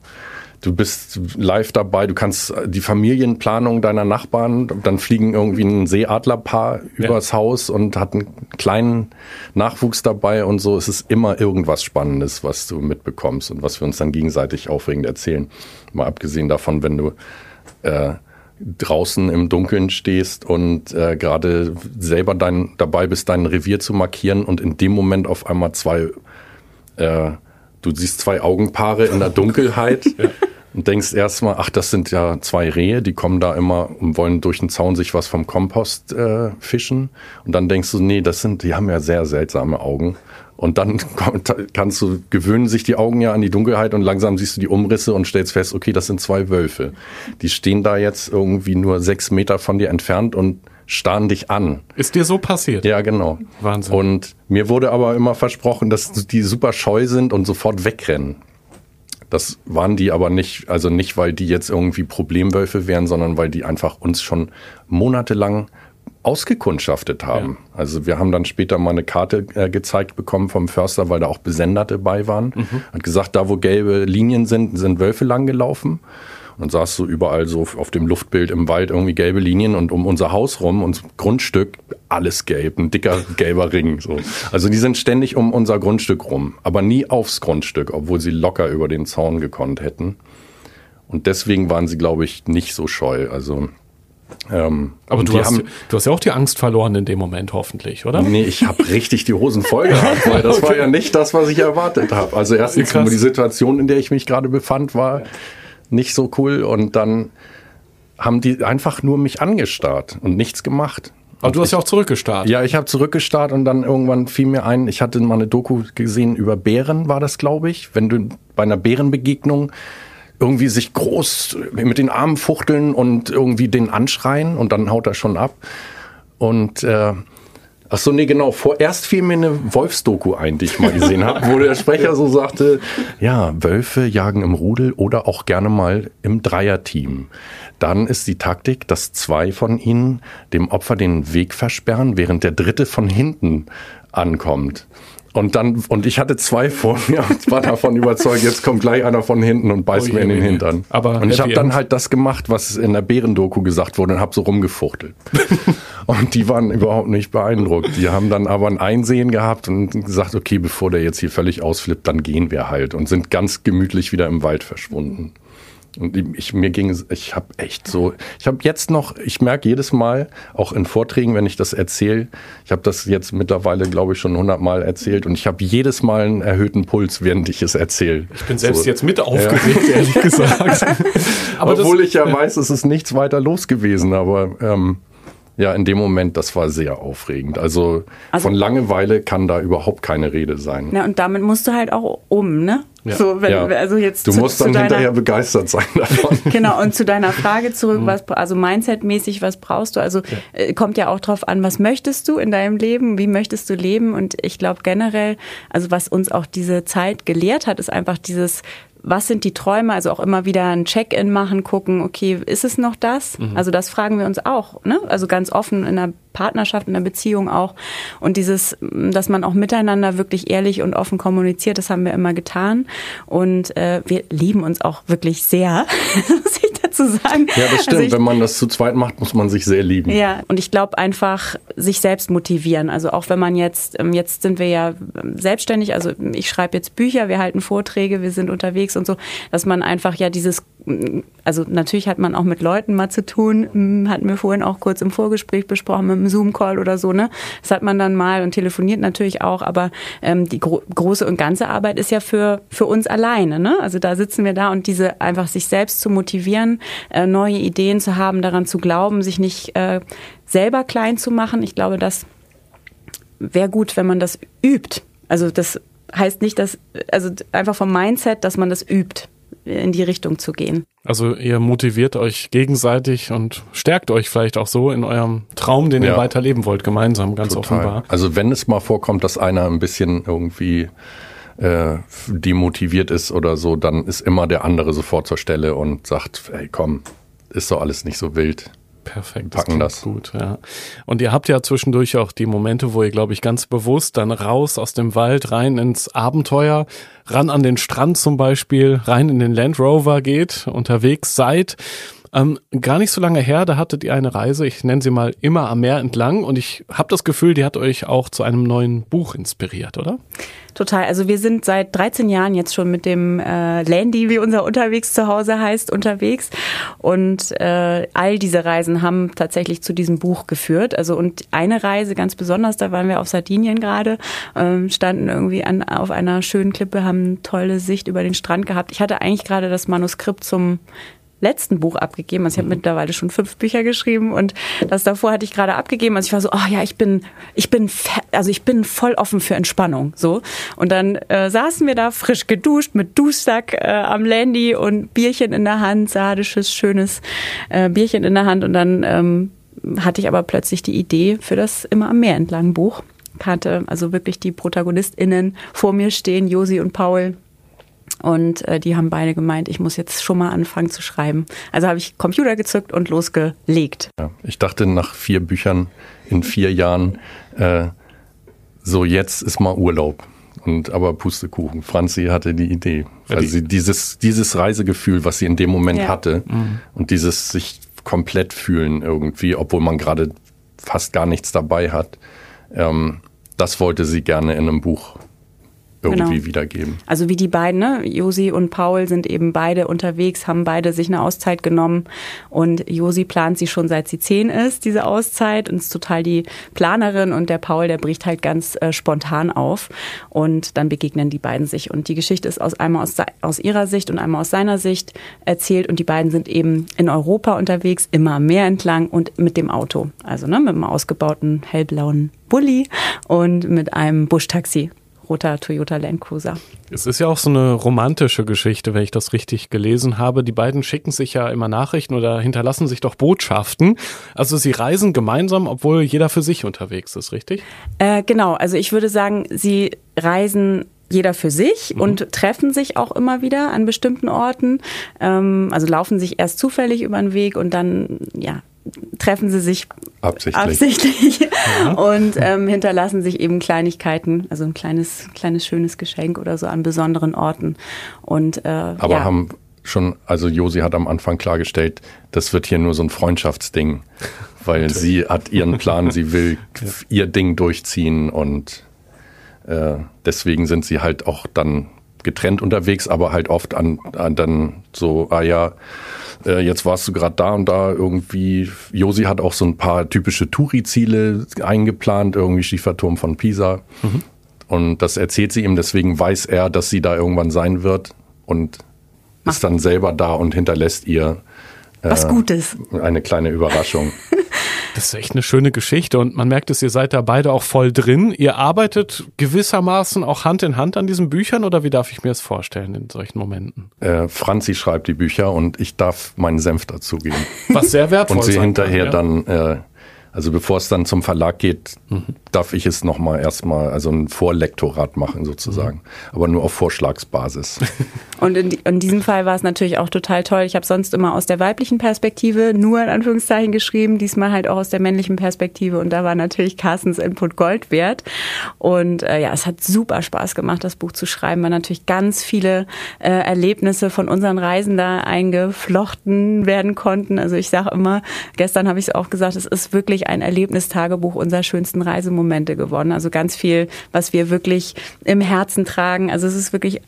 du bist live dabei, du kannst die Familienplanung deiner Nachbarn, dann fliegen irgendwie ein Seeadlerpaar übers Haus und hat einen kleinen Nachwuchs dabei und so. Es ist immer irgendwas Spannendes, was du mitbekommst und was wir uns dann gegenseitig aufregend erzählen. Mal abgesehen davon, wenn du äh, draußen im Dunkeln stehst und äh, gerade selber dein, dabei bist, dein Revier zu markieren und in dem Moment auf einmal zwei, äh, du siehst zwei Augenpaare in der *laughs* Dunkelheit und denkst erstmal, ach, das sind ja zwei Rehe, die kommen da immer und wollen durch den Zaun sich was vom Kompost äh, fischen. Und dann denkst du, nee, das sind, die haben ja sehr seltsame Augen. Und dann *laughs* kommt, kannst du, gewöhnen sich die Augen ja an die Dunkelheit und langsam siehst du die Umrisse und stellst fest, okay, das sind zwei Wölfe. Die stehen da jetzt irgendwie nur sechs Meter von dir entfernt und starren dich an. Ist dir so passiert? Ja, genau. Wahnsinn. Und mir wurde aber immer versprochen, dass die super scheu sind und sofort wegrennen. Das waren die aber nicht, also nicht, weil die jetzt irgendwie Problemwölfe wären, sondern weil die einfach uns schon monatelang ausgekundschaftet haben. Also wir haben dann später mal eine Karte äh, gezeigt bekommen vom Förster, weil da auch Besender dabei waren. Hat gesagt, da wo gelbe Linien sind, sind Wölfe lang gelaufen. Und saß so überall so auf dem Luftbild im Wald irgendwie gelbe Linien und um unser Haus rum, unser Grundstück, alles gelb, ein dicker gelber Ring. So. Also die sind ständig um unser Grundstück rum, aber nie aufs Grundstück, obwohl sie locker über den Zaun gekonnt hätten. Und deswegen waren sie, glaube ich, nicht so scheu. Also ähm, Aber und du hast, haben, du hast ja auch die Angst verloren in dem Moment, hoffentlich, oder? Nee, ich habe richtig die Hosen voll gehabt, weil das war ja nicht das, was ich erwartet habe. Also erstens, Krass. die Situation, in der ich mich gerade befand, war nicht so cool und dann haben die einfach nur mich angestarrt und nichts gemacht. Aber du hast ja auch zurückgestartet. Ja, ich habe zurückgestarrt und dann irgendwann fiel mir ein, ich hatte mal eine Doku gesehen über Bären, war das, glaube ich. Wenn du bei einer Bärenbegegnung irgendwie sich groß mit den Armen fuchteln und irgendwie den anschreien und dann haut er schon ab. Und äh, ach so, nee, genau. Vorerst fiel mir eine Wolfsdoku ein, die ich mal gesehen habe, wo der Sprecher so sagte, ja, Wölfe jagen im Rudel oder auch gerne mal im Dreierteam. Dann ist die Taktik, dass zwei von ihnen dem Opfer den Weg versperren, während der dritte von hinten ankommt. Und dann, und ich hatte zwei vor mir und war davon *laughs* überzeugt, jetzt kommt gleich einer von hinten und beißt Oh mir in den je. Hintern. Aber und ich habe dann halt das gemacht, was in der Bärendoku gesagt wurde und habe so rumgefuchtelt. *laughs* und die waren überhaupt nicht beeindruckt. Die haben dann aber ein Einsehen gehabt und gesagt, okay, bevor der jetzt hier völlig ausflippt, dann gehen wir halt und sind ganz gemütlich wieder im Wald verschwunden. Und ich, mir ging es, ich habe echt so, ich habe jetzt noch, ich merke jedes Mal, auch in Vorträgen, wenn ich das erzähle, ich habe das jetzt mittlerweile, glaube ich, schon hundertmal erzählt und ich habe jedes Mal einen erhöhten Puls, während ich es erzähle. Ich bin selbst jetzt mit aufgeregt, *laughs* ehrlich gesagt. Aber Obwohl das, ich ja weiß, es ist nichts weiter los gewesen, aber ähm, Ja, in dem Moment, das war sehr aufregend. Also, Also- von Langeweile kann da überhaupt keine Rede sein. Ja, und damit musst du halt auch um, ne? Ja. So, wenn, Ja. also jetzt du zu, musst dann deiner, hinterher begeistert sein davon. *laughs* Genau, und zu deiner Frage Mhm. zurück, was, also Mindset-mäßig, was brauchst du? Also äh, kommt ja auch drauf an, was möchtest du in deinem Leben, wie möchtest du leben? Und ich glaube generell, also was uns auch diese Zeit gelehrt hat, ist einfach dieses, was sind die Träume? Also auch immer wieder ein Check-in machen, gucken, okay, ist es noch das? Also das fragen wir uns auch, ne? Also ganz offen in einer Partnerschaft, in einer Beziehung auch. Und dieses, dass man auch miteinander wirklich ehrlich und offen kommuniziert, das haben wir immer getan. Und äh, wir lieben uns auch wirklich sehr, *laughs* *laughs* dazu sagen. Ja, das stimmt. Also ich, Wenn man das zu zweit macht, muss man sich sehr lieben. ja, und ich glaube einfach sich selbst motivieren. Also auch wenn man jetzt, ähm, jetzt sind wir ja ähm, selbstständig, also ich schreibe jetzt Bücher, wir halten Vorträge, wir sind unterwegs und so, dass man einfach ja dieses, mm, also natürlich hat man auch mit Leuten mal zu tun, mm, hatten wir vorhin auch kurz im Vorgespräch besprochen, mit einem Zoom-Call oder so, ne? Das hat man dann mal und telefoniert natürlich auch, aber ähm, die gro große und ganze Arbeit ist ja für, für uns alleine, ne? Also da sitzen wir da und diese einfach sich selbst zu motivieren, äh, neue Ideen zu haben, daran zu glauben, sich nicht äh, selber klein zu machen. Ich glaube, das wäre gut, wenn man das übt. Also das heißt nicht, dass, also einfach vom Mindset, dass man das übt, in die Richtung zu gehen. Also ihr motiviert euch gegenseitig und stärkt euch vielleicht auch so in eurem Traum, den ihr Ja. weiterleben wollt, gemeinsam, ganz offenbar. Also wenn es mal vorkommt, dass einer ein bisschen irgendwie äh, demotiviert ist oder so, dann ist immer der andere sofort zur Stelle und sagt, ey komm, ist doch alles nicht so wild. Perfekt, Packen klingt das. gut, ja. Und ihr habt ja zwischendurch auch die Momente, wo ihr, glaube ich, ganz bewusst dann raus aus dem Wald, rein ins Abenteuer, ran an den Strand zum Beispiel, rein in den Land Rover geht, unterwegs seid. Ähm, gar nicht so lange her, da hattet ihr eine Reise, ich nenne sie mal immer am Meer entlang und ich habe das Gefühl, die hat euch auch zu einem neuen Buch inspiriert, oder? Total. Also wir sind seit 13 Jahren jetzt schon mit dem äh, Landy, wie unser unterwegs zu Hause heißt, unterwegs. Und äh, all diese Reisen haben tatsächlich zu diesem Buch geführt. Also und eine Reise ganz besonders, da waren wir auf Sardinien gerade, ähm, standen irgendwie an, auf einer schönen Klippe, haben tolle Sicht über den Strand gehabt. Ich hatte eigentlich gerade das Manuskript zum letzten Buch abgegeben. Also ich habe mittlerweile schon fünf Bücher geschrieben und das davor hatte ich gerade abgegeben. Also ich war so, oh ja, ich bin, ich bin, also ich bin voll offen für Entspannung. So und dann äh, saßen wir da frisch geduscht mit Duschsack äh, am Landy und Bierchen in der Hand, sardisches schönes äh, Bierchen in der Hand und dann ähm, hatte ich aber plötzlich die Idee für das immer am Meer entlang Buch. Hatte also wirklich die ProtagonistInnen vor mir stehen, Josi und Paul, und äh, die haben beide gemeint, ich muss jetzt schon mal anfangen zu schreiben. Also habe ich Computer gezückt und losgelegt. Ja, ich dachte nach vier Büchern in vier Jahren, äh, so jetzt ist mal Urlaub. Und aber Pustekuchen. Franzi hatte die Idee. Also die- sie, dieses, dieses Reisegefühl, was sie in dem Moment Ja. hatte und dieses sich komplett fühlen irgendwie, obwohl man gerade fast gar nichts dabei hat, ähm, das wollte sie gerne in einem Buch irgendwie Genau. wiedergeben. Also wie die beiden, ne? Josi und Paul sind eben beide unterwegs, haben beide sich eine Auszeit genommen und Josi plant sie schon seit sie zehn ist, diese Auszeit und ist total die Planerin und der Paul, der bricht halt ganz äh, spontan auf und dann begegnen die beiden sich und die Geschichte ist aus einmal aus, aus ihrer Sicht und einmal aus seiner Sicht erzählt und die beiden sind eben in Europa unterwegs, immer am Meer entlang und mit dem Auto, also ne, mit einem ausgebauten hellblauen Bulli und mit einem Buschtaxi roter Toyota Land Cruiser. Es ist ja auch so eine romantische Geschichte, wenn ich das richtig gelesen habe. Die beiden schicken sich ja immer Nachrichten oder hinterlassen sich doch Botschaften. Also sie reisen gemeinsam, obwohl jeder für sich unterwegs ist, richtig? Äh, genau, also ich würde sagen, sie reisen jeder für sich und treffen sich auch immer wieder an bestimmten Orten. Ähm, also laufen sich erst zufällig über den Weg und dann, ja, treffen sie sich Absichtlich. absichtlich und ähm, hinterlassen sich eben Kleinigkeiten, also ein kleines, kleines schönes Geschenk oder so an besonderen Orten. Und äh, Aber ja. haben schon, also Josi hat am Anfang klargestellt, das wird hier nur so ein Freundschaftsding, weil sie hat ihren Plan, sie will *laughs* ihr Ding durchziehen und äh, deswegen sind sie halt auch dann getrennt unterwegs, aber halt oft an, an dann so, ah ja, äh, jetzt warst du gerade da und da irgendwie. Josi hat auch so ein paar typische Touri-Ziele eingeplant, irgendwie Schieferturm von Pisa. Und das erzählt sie ihm, deswegen weiß er, dass sie da irgendwann sein wird und ist dann selber da und hinterlässt ihr was Gutes. eine kleine Überraschung. *laughs* Das ist echt eine schöne Geschichte und man merkt es, ihr seid da beide auch voll drin. Ihr arbeitet gewissermaßen auch Hand in Hand an diesen Büchern oder wie darf ich mir das vorstellen in solchen Momenten? Äh, Franzi schreibt die Bücher und ich darf meinen Senf dazugeben. Was sehr wertvoll Und sie hinterher kann, ja. dann, äh, also bevor es dann zum Verlag geht, Mhm. darf ich es nochmal erstmal, also ein Vorlektorat machen sozusagen. Mhm. Aber nur auf Vorschlagsbasis. *laughs* Und in, in diesem Fall war es natürlich auch total toll. Ich habe sonst immer aus der weiblichen Perspektive nur in Anführungszeichen geschrieben, diesmal halt auch aus der männlichen Perspektive. Und da war natürlich Carstens Input Gold wert. Und äh, ja, es hat super Spaß gemacht, das Buch zu schreiben, weil natürlich ganz viele äh, Erlebnisse von unseren Reisen da eingeflochten werden konnten. Also ich sage immer, gestern habe ich es auch gesagt, es ist wirklich ein Erlebnistagebuch unserer schönsten Reisemomente geworden. Also ganz viel, was wir wirklich im Herzen tragen. Also es ist wirklich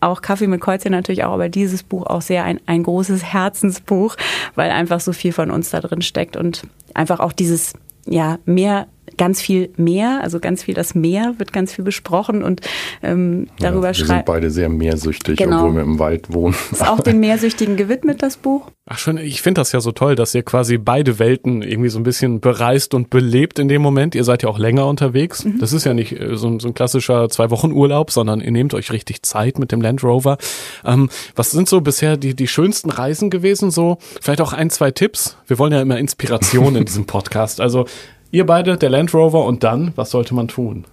auch Kaffee mit Kreuzchen natürlich auch, aber dieses Buch auch sehr ein, ein großes Herzensbuch, weil einfach so viel von uns da drin steckt und einfach auch dieses, ja, mehr, ganz viel mehr, also ganz viel das Meer wird ganz viel besprochen und ähm, darüber ja, wir sind schreibt. beide sehr mehrsüchtig, Genau. obwohl wir im Wald wohnen. Ist auch den Mehrsüchtigen gewidmet, das Buch. Ach schon, ich finde das ja so toll, dass ihr quasi beide Welten irgendwie so ein bisschen bereist und belebt in dem Moment. Ihr seid ja auch länger unterwegs. Das ist ja nicht äh, so, ein- so ein klassischer zwei Wochen Urlaub, sondern ihr nehmt euch richtig Zeit mit dem Land Rover. Ähm, was sind so bisher die, die schönsten Reisen gewesen? So vielleicht auch ein, zwei Tipps. Wir wollen ja immer Inspiration in diesem *laughs* Podcast. Also ihr beide, der Land Rover und dann, was sollte man tun?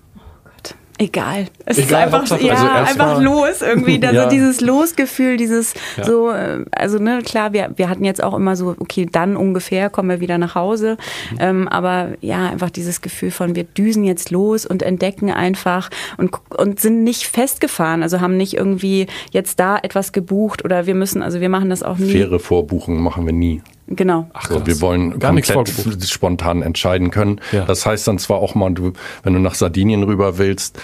Egal. Es Egal, ist einfach, Hauptsache- ja, also einfach los irgendwie. *laughs* Da Ja. so dieses Losgefühl, dieses Ja. so, äh, also ne, klar, wir, wir hatten jetzt auch immer so, okay, dann ungefähr kommen wir wieder nach Hause. Mhm. Ähm, aber ja, einfach dieses Gefühl von, wir düsen jetzt los und entdecken einfach und, und sind nicht festgefahren. Also haben nicht irgendwie jetzt da etwas gebucht oder wir müssen, also wir machen das auch nie. Faire Vorbuchungen machen wir nie. Genau. Ach, So, wir wollen Gar nichts komplett spontan entscheiden können. Ja. Das heißt dann zwar auch mal, du, wenn du nach Sardinien rüber willst,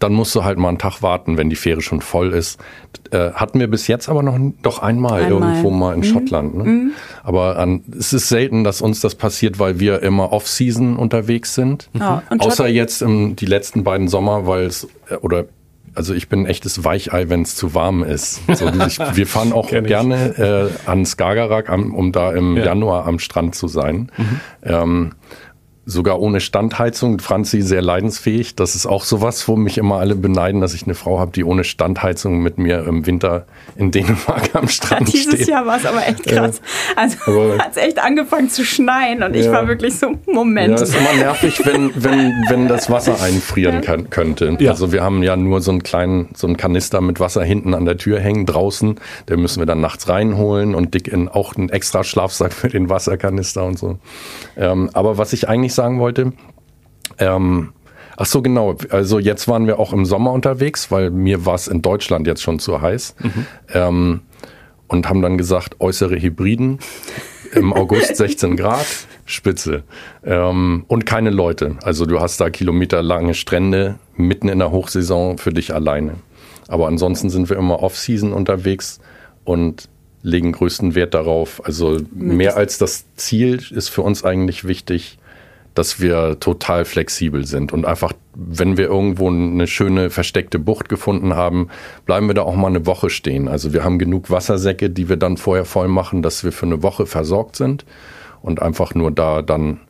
dann musst du halt mal einen Tag warten, wenn die Fähre schon voll ist. Äh, hatten wir bis jetzt aber noch doch einmal, Einmal. irgendwo mal in Schottland. Ne? Aber an, es ist selten, dass uns das passiert, weil wir immer Off-Season unterwegs sind. Ja, und Außer jetzt im, die letzten beiden Sommer, weil es äh, oder also ich bin ein echtes Weichei, wenn es zu warm ist. So, ich, wir *laughs* fahren auch gerne äh, an Skagerrak, um da im Ja. Januar am Strand zu sein. Ähm, sogar ohne Standheizung. Franzi sehr leidensfähig. Das ist auch sowas, wo mich immer alle beneiden, dass ich eine Frau habe, die ohne Standheizung mit mir im Winter in Dänemark am Ja, Strand dieses steht. Jahr war es aber echt krass. Also Aber- *laughs* hat es echt angefangen zu schneien und ich Ja. war wirklich so, Moment. Ja, ist immer nervig, wenn, wenn, wenn das Wasser einfrieren kann, könnte. Ja. Also wir haben ja nur so einen kleinen, so einen Kanister mit Wasser hinten an der Tür hängen draußen. Den müssen wir dann nachts reinholen und dick in auch einen extra Schlafsack für den Wasserkanister und so. Ähm, aber was ich eigentlich sagen wollte, ähm, ach so genau, also jetzt waren wir auch im Sommer unterwegs, weil mir war es in Deutschland jetzt schon zu heiß. Ähm, und haben dann gesagt, äußere Hybriden im *laughs* August 16 Grad, Spitze. Ähm, und keine Leute. Also du hast da kilometerlange Strände mitten in der Hochsaison für dich alleine. Aber ansonsten sind wir immer off-season unterwegs und legen größten Wert darauf. Also mehr als das Ziel ist für uns eigentlich wichtig, dass wir total flexibel sind und einfach, wenn wir irgendwo eine schöne versteckte Bucht gefunden haben, bleiben wir da auch mal eine Woche stehen. Also wir haben genug Wassersäcke, die wir dann vorher voll machen, dass wir für eine Woche versorgt sind und einfach nur da dann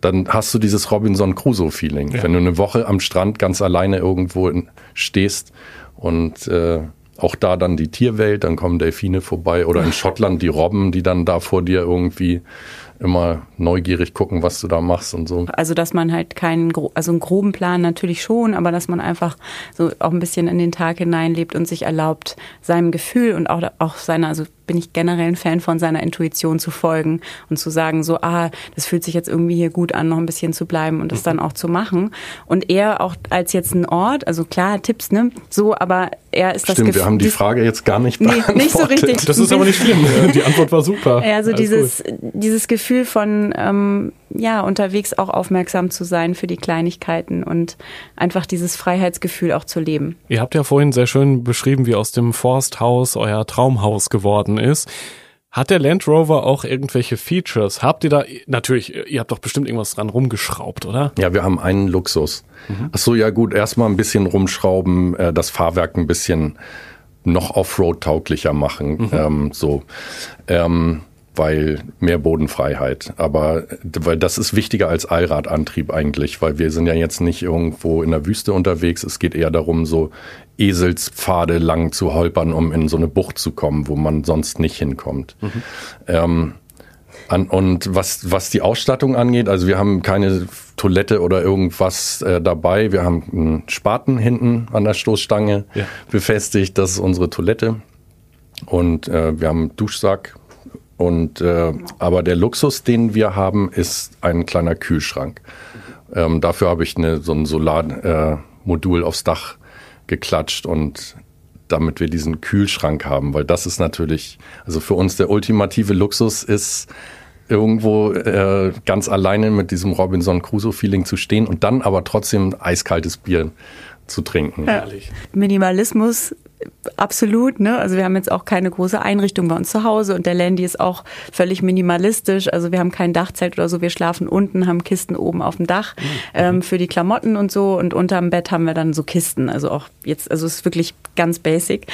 dann hast du dieses Robinson Crusoe Feeling, Ja. wenn du eine Woche am Strand ganz alleine irgendwo stehst und äh, auch da dann die Tierwelt, dann kommen Delfine vorbei oder in *laughs* Schottland die Robben, die dann da vor dir irgendwie immer neugierig gucken, was du da machst und so. Also dass man halt keinen, also einen groben Plan natürlich schon, aber dass man einfach so auch ein bisschen in den Tag hineinlebt und sich erlaubt, seinem Gefühl und auch, auch seiner, also bin ich generell ein Fan von seiner Intuition zu folgen und zu sagen, so, ah, das fühlt sich jetzt irgendwie hier gut an, noch ein bisschen zu bleiben und das dann auch zu machen. Und eher auch als jetzt ein Ort, also klar, Tipps, ne, so, aber er ist das Stimmt, wir haben die Frage jetzt gar nicht Nee, beantwortet. nicht so richtig. Das ist aber nicht schlimm. *laughs* Die Antwort war super. Ja, also Alles dieses, gut. dieses Gefühl von, ähm, ja, unterwegs auch aufmerksam zu sein für die Kleinigkeiten und einfach dieses Freiheitsgefühl auch zu leben. Ihr habt ja vorhin sehr schön beschrieben, wie aus dem Forsthaus euer Traumhaus geworden ist. Hat der Land Rover auch irgendwelche Features? Habt ihr da, natürlich, ihr habt doch bestimmt irgendwas dran rumgeschraubt, oder? Ja, wir haben einen Luxus. Ach so, ja gut, erstmal ein bisschen rumschrauben, äh, das Fahrwerk ein bisschen noch Offroad-tauglicher machen. Ähm, so. Ähm, weil mehr Bodenfreiheit. Aber weil das ist wichtiger als Allradantrieb eigentlich, weil wir sind ja jetzt nicht irgendwo in der Wüste unterwegs. Es geht eher darum, so Eselspfade lang zu holpern, um in so eine Bucht zu kommen, wo man sonst nicht hinkommt. Mhm. Ähm, an, und was, was die Ausstattung angeht, also wir haben keine Toilette oder irgendwas äh, dabei. Wir haben einen Spaten hinten an der Stoßstange ja. befestigt. Das ist unsere Toilette. Und äh, wir haben einen Duschsack. Und äh, aber der Luxus, den wir haben, ist ein kleiner Kühlschrank. Ähm, dafür habe ich eine, so ein Solarmodul äh, aufs Dach geklatscht und damit wir diesen Kühlschrank haben, weil das ist natürlich, also für uns der ultimative Luxus ist, irgendwo äh, ganz alleine mit diesem Robinson Crusoe-Feeling zu stehen und dann aber trotzdem eiskaltes Bier zu trinken. Ja. Minimalismus absolut, ne? Also wir haben jetzt auch keine große Einrichtung bei uns zu Hause und der Landy ist auch völlig minimalistisch. Also wir haben kein Dachzelt oder so, wir schlafen unten, haben Kisten oben auf dem Dach mhm. ähm, für die Klamotten und so und unterm Bett haben wir dann so Kisten. Also auch jetzt, also es ist wirklich ganz basic.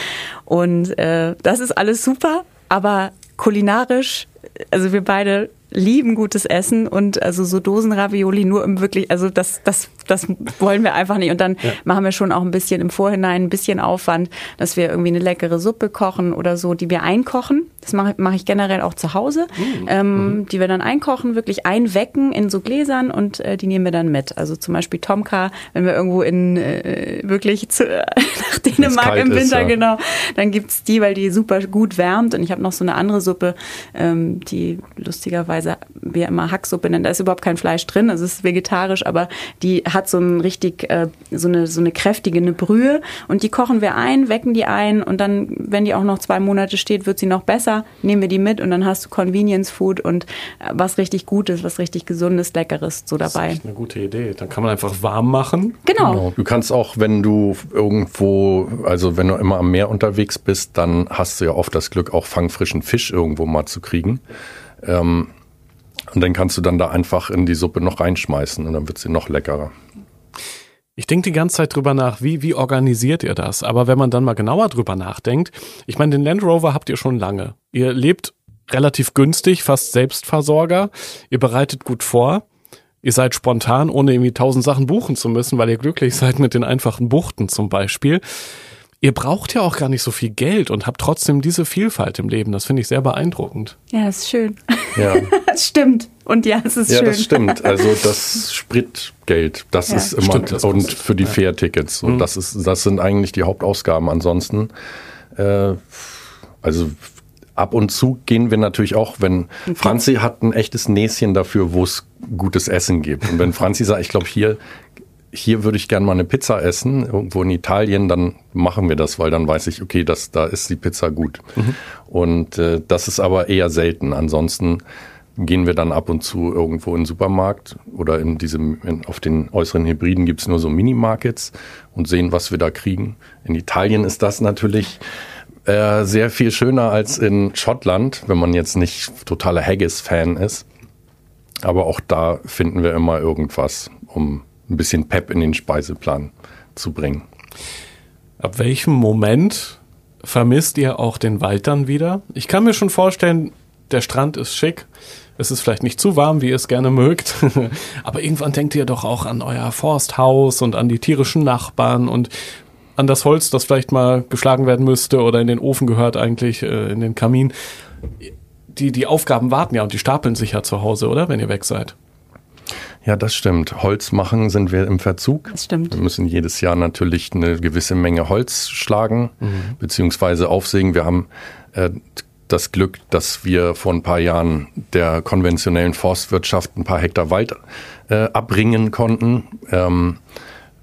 Und äh, das ist alles super, aber kulinarisch, also wir beide lieben gutes Essen und also so Dosenravioli nur im wirklich, also das, das, das wollen wir einfach nicht. Und dann ja. machen wir schon auch ein bisschen im Vorhinein ein bisschen Aufwand, dass wir irgendwie eine leckere Suppe kochen oder so, die wir einkochen. Das mache mach ich generell auch zu Hause, mhm. Ähm, die wir dann einkochen, wirklich einwecken in so Gläsern und äh, die nehmen wir dann mit. Also zum Beispiel Tomka, wenn wir irgendwo in äh, wirklich zu, *laughs* nach Dänemark im Winter, ist, ja. genau, dann gibt's die, weil die super gut wärmt. Und ich habe noch so eine andere Suppe, ähm, die lustigerweise wir immer Hacksuppe nennen. Da ist überhaupt kein Fleisch drin, es ist vegetarisch, aber die hat so ein richtig, äh, so eine so eine kräftige, eine Brühe. Und die kochen wir ein, wecken die ein und dann, wenn die auch noch zwei Monate steht, wird sie noch besser nehmen wir die mit und dann hast du Convenience Food und äh, was richtig Gutes, was richtig Gesundes, Leckeres so dabei. Das ist eine gute Idee. Dann kann man einfach warm machen. Genau. genau. Du kannst auch, wenn du irgendwo, also wenn du immer am Meer unterwegs bist, dann hast du ja oft das Glück, auch fangfrischen Fisch irgendwo mal zu kriegen. Ähm, und dann kannst du dann da einfach in die Suppe noch reinschmeißen und dann wird sie noch leckerer. Ich denke die ganze Zeit drüber nach, wie, wie organisiert ihr das? Aber wenn man dann mal genauer drüber nachdenkt, ich meine, den Land Rover habt ihr schon lange. Ihr lebt relativ günstig, fast Selbstversorger. Ihr bereitet gut vor. Ihr seid spontan, ohne irgendwie tausend Sachen buchen zu müssen, weil ihr glücklich *laughs* seid mit den einfachen Buchten zum Beispiel. Ihr braucht ja auch gar nicht so viel Geld und habt trotzdem diese Vielfalt im Leben. Das finde ich sehr beeindruckend. Ja, das ist schön. Ja. *laughs* das stimmt. Und ja, es ist ja, schön. Ja, das stimmt. *laughs* Also das Spritgeld, das ja. ist immer stimmt, das und für die ja. Fährtickets. Und mhm. das ist, das sind eigentlich die Hauptausgaben. Ansonsten, äh, also ab und zu gehen wir natürlich auch, wenn okay. Franzi hat ein echtes Näschen dafür, wo es gutes Essen gibt. Und wenn Franzi sagt, ich glaube, hier hier würde ich gerne mal eine Pizza essen, irgendwo in Italien, dann machen wir das, weil dann weiß ich, okay, das, da ist die Pizza gut. Mhm. Und äh, das ist aber eher selten. Ansonsten gehen wir dann ab und zu irgendwo in den Supermarkt oder in diesem, in, auf den äußeren Hybriden gibt's nur so Minimarkets und sehen, was wir da kriegen. In Italien ist das natürlich äh, sehr viel schöner als in Schottland, wenn man jetzt nicht totaler Haggis-Fan ist. Aber auch da finden wir immer irgendwas, um ein bisschen Pep in den Speiseplan zu bringen. Ab welchem Moment vermisst ihr auch den Wald dann wieder? Ich kann mir schon vorstellen, der Strand ist schick. Es ist vielleicht nicht zu warm, wie ihr es gerne mögt. *laughs* Aber irgendwann denkt ihr doch auch an euer Forsthaus und an die tierischen Nachbarn und an das Holz, das vielleicht mal geschlagen werden müsste oder in den Ofen gehört eigentlich, äh, in den Kamin. Die, die Aufgaben warten ja und die stapeln sich ja zu Hause, oder? Wenn ihr weg seid. Ja, das stimmt. Holz machen sind wir im Verzug. Das stimmt. Wir müssen jedes Jahr natürlich eine gewisse Menge Holz schlagen, mhm. beziehungsweise aufsägen. Wir haben äh, das Glück, dass wir vor ein paar Jahren der konventionellen Forstwirtschaft ein paar Hektar Wald äh, abbringen konnten. Ähm,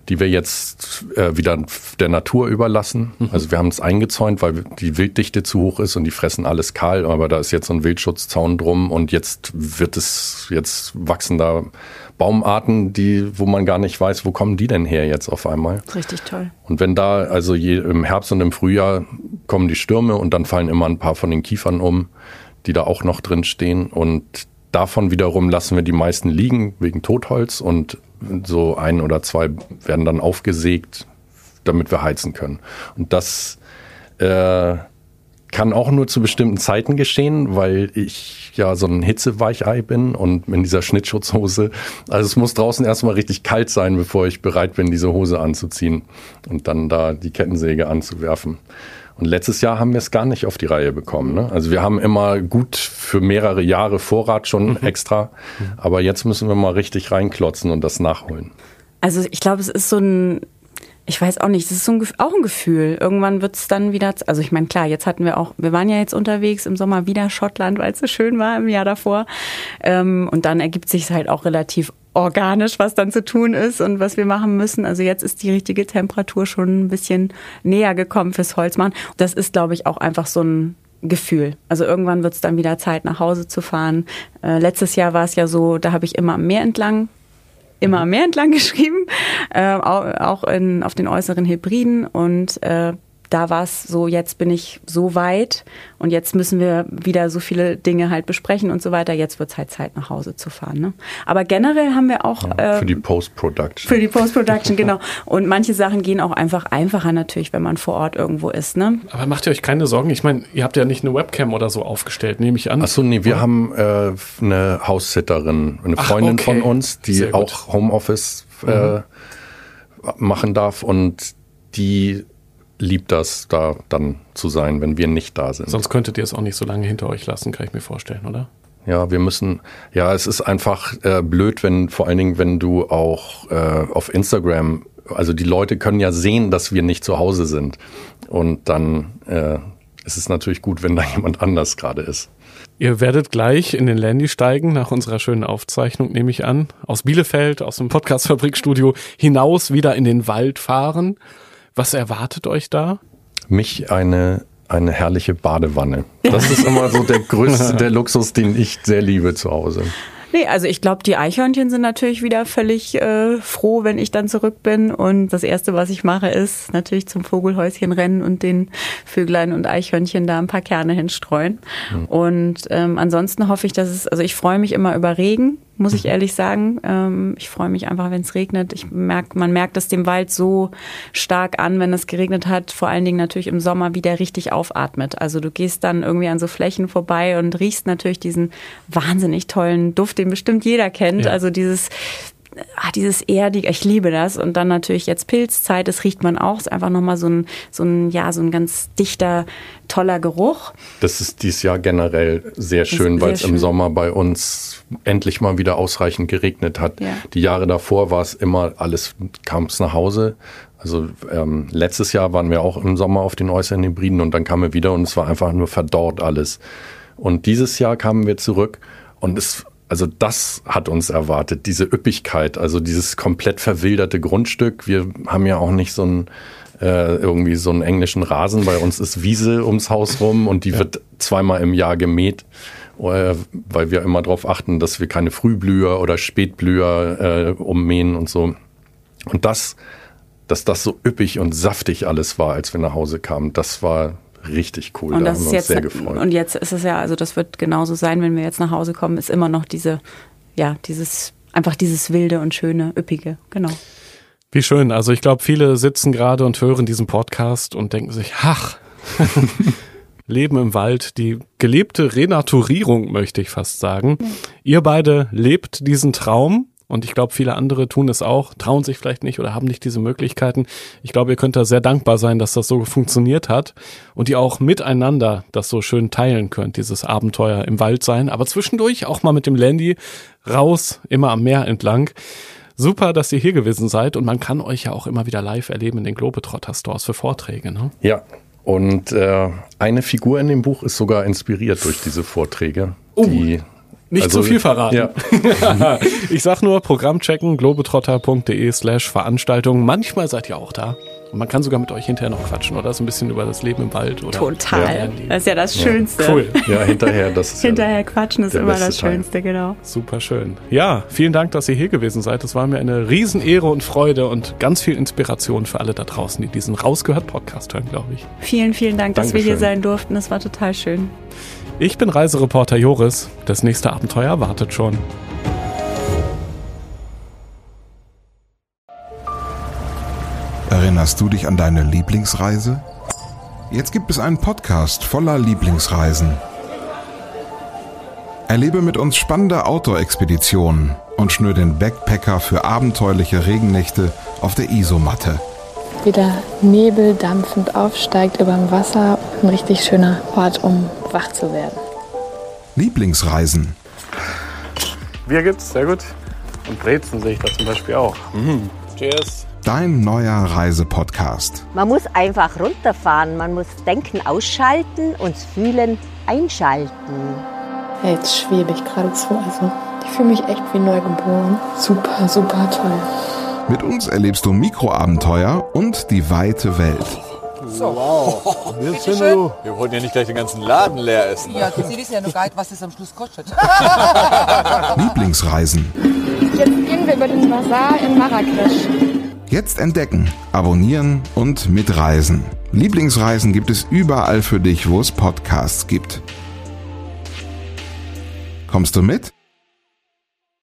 die wir jetzt äh, wieder der Natur überlassen. Mhm. Also wir haben es eingezäunt, weil die Wilddichte zu hoch ist und die fressen alles kahl, aber da ist jetzt so ein Wildschutzzaun drum und jetzt wird es, jetzt wachsen da Baumarten, die, wo man gar nicht weiß, wo kommen die denn her jetzt auf einmal. Richtig toll. Und wenn da, also je, im Herbst und im Frühjahr kommen die Stürme und dann fallen immer ein paar von den Kiefern um, die da auch noch drin stehen und davon wiederum lassen wir die meisten liegen wegen Totholz und so ein oder zwei werden dann aufgesägt, damit wir heizen können. Und das äh, kann auch nur zu bestimmten Zeiten geschehen, weil ich ja so ein Hitzeweichei bin und in dieser Schnittschutzhose. Also es muss draußen erstmal richtig kalt sein, bevor ich bereit bin, diese Hose anzuziehen und dann da die Kettensäge anzuwerfen. Und letztes Jahr haben wir es gar nicht auf die Reihe bekommen. Ne? Also wir haben immer gut für mehrere Jahre Vorrat schon mhm. extra, aber jetzt müssen wir mal richtig reinklotzen und das nachholen. Also ich glaube, es ist so ein ich weiß auch nicht, das ist so ein, auch ein Gefühl. Irgendwann wird es dann wieder, also ich meine, klar, jetzt hatten wir auch, wir waren ja jetzt unterwegs im Sommer wieder Schottland, weil es so schön war im Jahr davor. Ähm, und dann ergibt sich halt auch relativ organisch, was dann zu tun ist und was wir machen müssen. Also jetzt ist die richtige Temperatur schon ein bisschen näher gekommen fürs Holzmachen. Das ist, glaube ich, auch einfach so ein Gefühl. Also irgendwann wird es dann wieder Zeit, nach Hause zu fahren. Äh, letztes Jahr war es ja so, da habe ich immer am Meer entlang immer mehr entlang *laughs* geschrieben, äh, auch in, auf den äußeren Hybriden und äh, da war es so, jetzt bin ich so weit und jetzt müssen wir wieder so viele Dinge halt besprechen und so weiter. Jetzt wird es halt Zeit, nach Hause zu fahren. Ne? Aber generell haben wir auch. Ja, für die ähm, Post-Production. Für die Post-Production, *laughs* genau. Und manche Sachen gehen auch einfach einfacher natürlich, wenn man vor Ort irgendwo ist. Ne? Aber macht ihr euch keine Sorgen? Ich meine, ihr habt ja nicht eine Webcam oder so aufgestellt, nehme ich an. Achso, nee, wir oder? haben äh, eine Haussitterin, eine Freundin Ach, okay. von uns, die auch Homeoffice äh, mhm. machen darf und die liebt das, da dann zu sein, wenn wir nicht da sind. Sonst könntet ihr es auch nicht so lange hinter euch lassen, kann ich mir vorstellen, oder? Ja, wir müssen, ja, es ist einfach äh, blöd, wenn, vor allen Dingen, wenn du auch äh, auf Instagram, also die Leute können ja sehen, dass wir nicht zu Hause sind. Und dann äh, ist es natürlich gut, wenn da jemand anders gerade ist. Ihr werdet gleich in den Landy steigen, nach unserer schönen Aufzeichnung, nehme ich an, aus Bielefeld, aus dem Podcast-Fabrikstudio hinaus wieder in den Wald fahren. Was erwartet euch da? Mich eine eine herrliche Badewanne. Das ist immer so der größte, der Luxus, den ich sehr liebe zu Hause. Nee, also ich glaube, die Eichhörnchen sind natürlich wieder völlig äh, froh, wenn ich dann zurück bin. Und das Erste, was ich mache, ist natürlich zum Vogelhäuschen rennen und den Vöglein und Eichhörnchen da ein paar Kerne hinstreuen. Mhm. Und ähm, ansonsten hoffe ich, dass es, also ich freue mich immer über Regen muss ich mhm. ehrlich sagen. Ähm, ich freue mich einfach, wenn es regnet. Ich merk, man merkt es dem Wald so stark an, wenn es geregnet hat, vor allen Dingen natürlich im Sommer, wie der richtig aufatmet. Also du gehst dann irgendwie an so Flächen vorbei und riechst natürlich diesen wahnsinnig tollen Duft, den bestimmt jeder kennt. Ja. Also dieses ah, dieses erdige, ich liebe das. Und dann natürlich jetzt Pilzzeit, das riecht man auch. ist einfach nochmal so ein, so ein, ja, so ein ganz dichter, toller Geruch. Das ist dieses Jahr generell sehr schön, weil es im Sommer bei uns endlich mal wieder ausreichend geregnet hat. Ja. Die Jahre davor war es immer alles, kam es nach Hause. Also ähm, letztes Jahr waren wir auch im Sommer auf den äußeren Hybriden und dann kamen wir wieder und es war einfach nur verdorrt alles. Und dieses Jahr kamen wir zurück und es also das hat uns erwartet, diese Üppigkeit, also dieses komplett verwilderte Grundstück. Wir haben ja auch nicht so ein äh, irgendwie so einen englischen Rasen. Bei uns ist Wiese ums Haus rum und die ja. wird zweimal im Jahr gemäht, äh, weil wir immer darauf achten, dass wir keine Frühblüher oder Spätblüher äh, ummähen und so. Und das, dass das so üppig und saftig alles war, als wir nach Hause kamen, das war richtig cool. Und da das ist jetzt, sehr gefreut. Und jetzt ist es ja, also das wird genauso sein, wenn wir jetzt nach Hause kommen, ist immer noch diese, ja, dieses, einfach dieses wilde und schöne, üppige, genau. Wie schön. Also ich glaube, viele sitzen gerade und hören diesen Podcast und denken sich, ach, *laughs* Leben im Wald, die gelebte Renaturierung, möchte ich fast sagen. Ja. Ihr beide lebt diesen Traum und ich glaube, viele andere tun es auch, trauen sich vielleicht nicht oder haben nicht diese Möglichkeiten. Ich glaube, ihr könnt da sehr dankbar sein, dass das so funktioniert hat und ihr auch miteinander das so schön teilen könnt, dieses Abenteuer im Wald sein, aber zwischendurch auch mal mit dem Landy raus, immer am Meer entlang. Super, dass ihr hier gewesen seid und man kann euch ja auch immer wieder live erleben in den Globetrotter Stores für Vorträge. Ne? Ja, und äh, eine Figur in dem Buch ist sogar inspiriert durch diese Vorträge. Oh. Die nicht also, zu viel verraten. Ja. *laughs* ich sag nur, Programm checken, globetrotter.de slash Veranstaltungen. Manchmal seid ihr auch da. Und man kann sogar mit euch hinterher noch quatschen, oder? So ein bisschen über das Leben im Wald. Oder Total. Das ist ja das Schönste. Ja, cool. Ja, hinterher. Das ist hinterher quatschen ist immer das Schönste, Teil. genau. Super schön. Ja, vielen Dank, dass ihr hier gewesen seid. Das war mir eine Riesenehre und Freude und ganz viel Inspiration für alle da draußen, die diesen Rausgehört-Podcast hören, glaube ich. Vielen, vielen Dank, dass Dankeschön. wir hier sein durften. Das war total schön. Ich bin Reisereporter Joris. Das nächste Abenteuer wartet schon. Erinnerst du dich an deine Lieblingsreise? Jetzt gibt es einen Podcast voller Lieblingsreisen. Erlebe mit uns spannende Outdoor-Expeditionen und schnür den Backpacker für abenteuerliche Regennächte auf der Isomatte. Wie der Nebel dampfend aufsteigt über dem Wasser. Ein richtig schöner Ort, um wach zu werden. Lieblingsreisen. Bier gibt's, sehr gut. Und Brezen sehe ich da zum Beispiel auch. Mhm. Cheers. Dein neuer Reisepodcast. Man muss einfach runterfahren, man muss Denken ausschalten und Fühlen einschalten. Ja, jetzt schwebe ich geradezu. Also, ich fühle mich echt wie neugeboren. Super, super toll. Mit uns erlebst du Mikroabenteuer und die weite Welt. So. Wow. Jetzt sind wir, wir wollten ja nicht gleich den ganzen Laden leer essen. Ja, Sie wissen ja nur gar nicht, was das am Schluss kostet. *laughs* Lieblingsreisen. Jetzt gehen wir über den Bazar in Marrakesch. Jetzt entdecken, abonnieren und mitreisen. Lieblingsreisen gibt es überall für dich, wo es Podcasts gibt. Kommst du mit?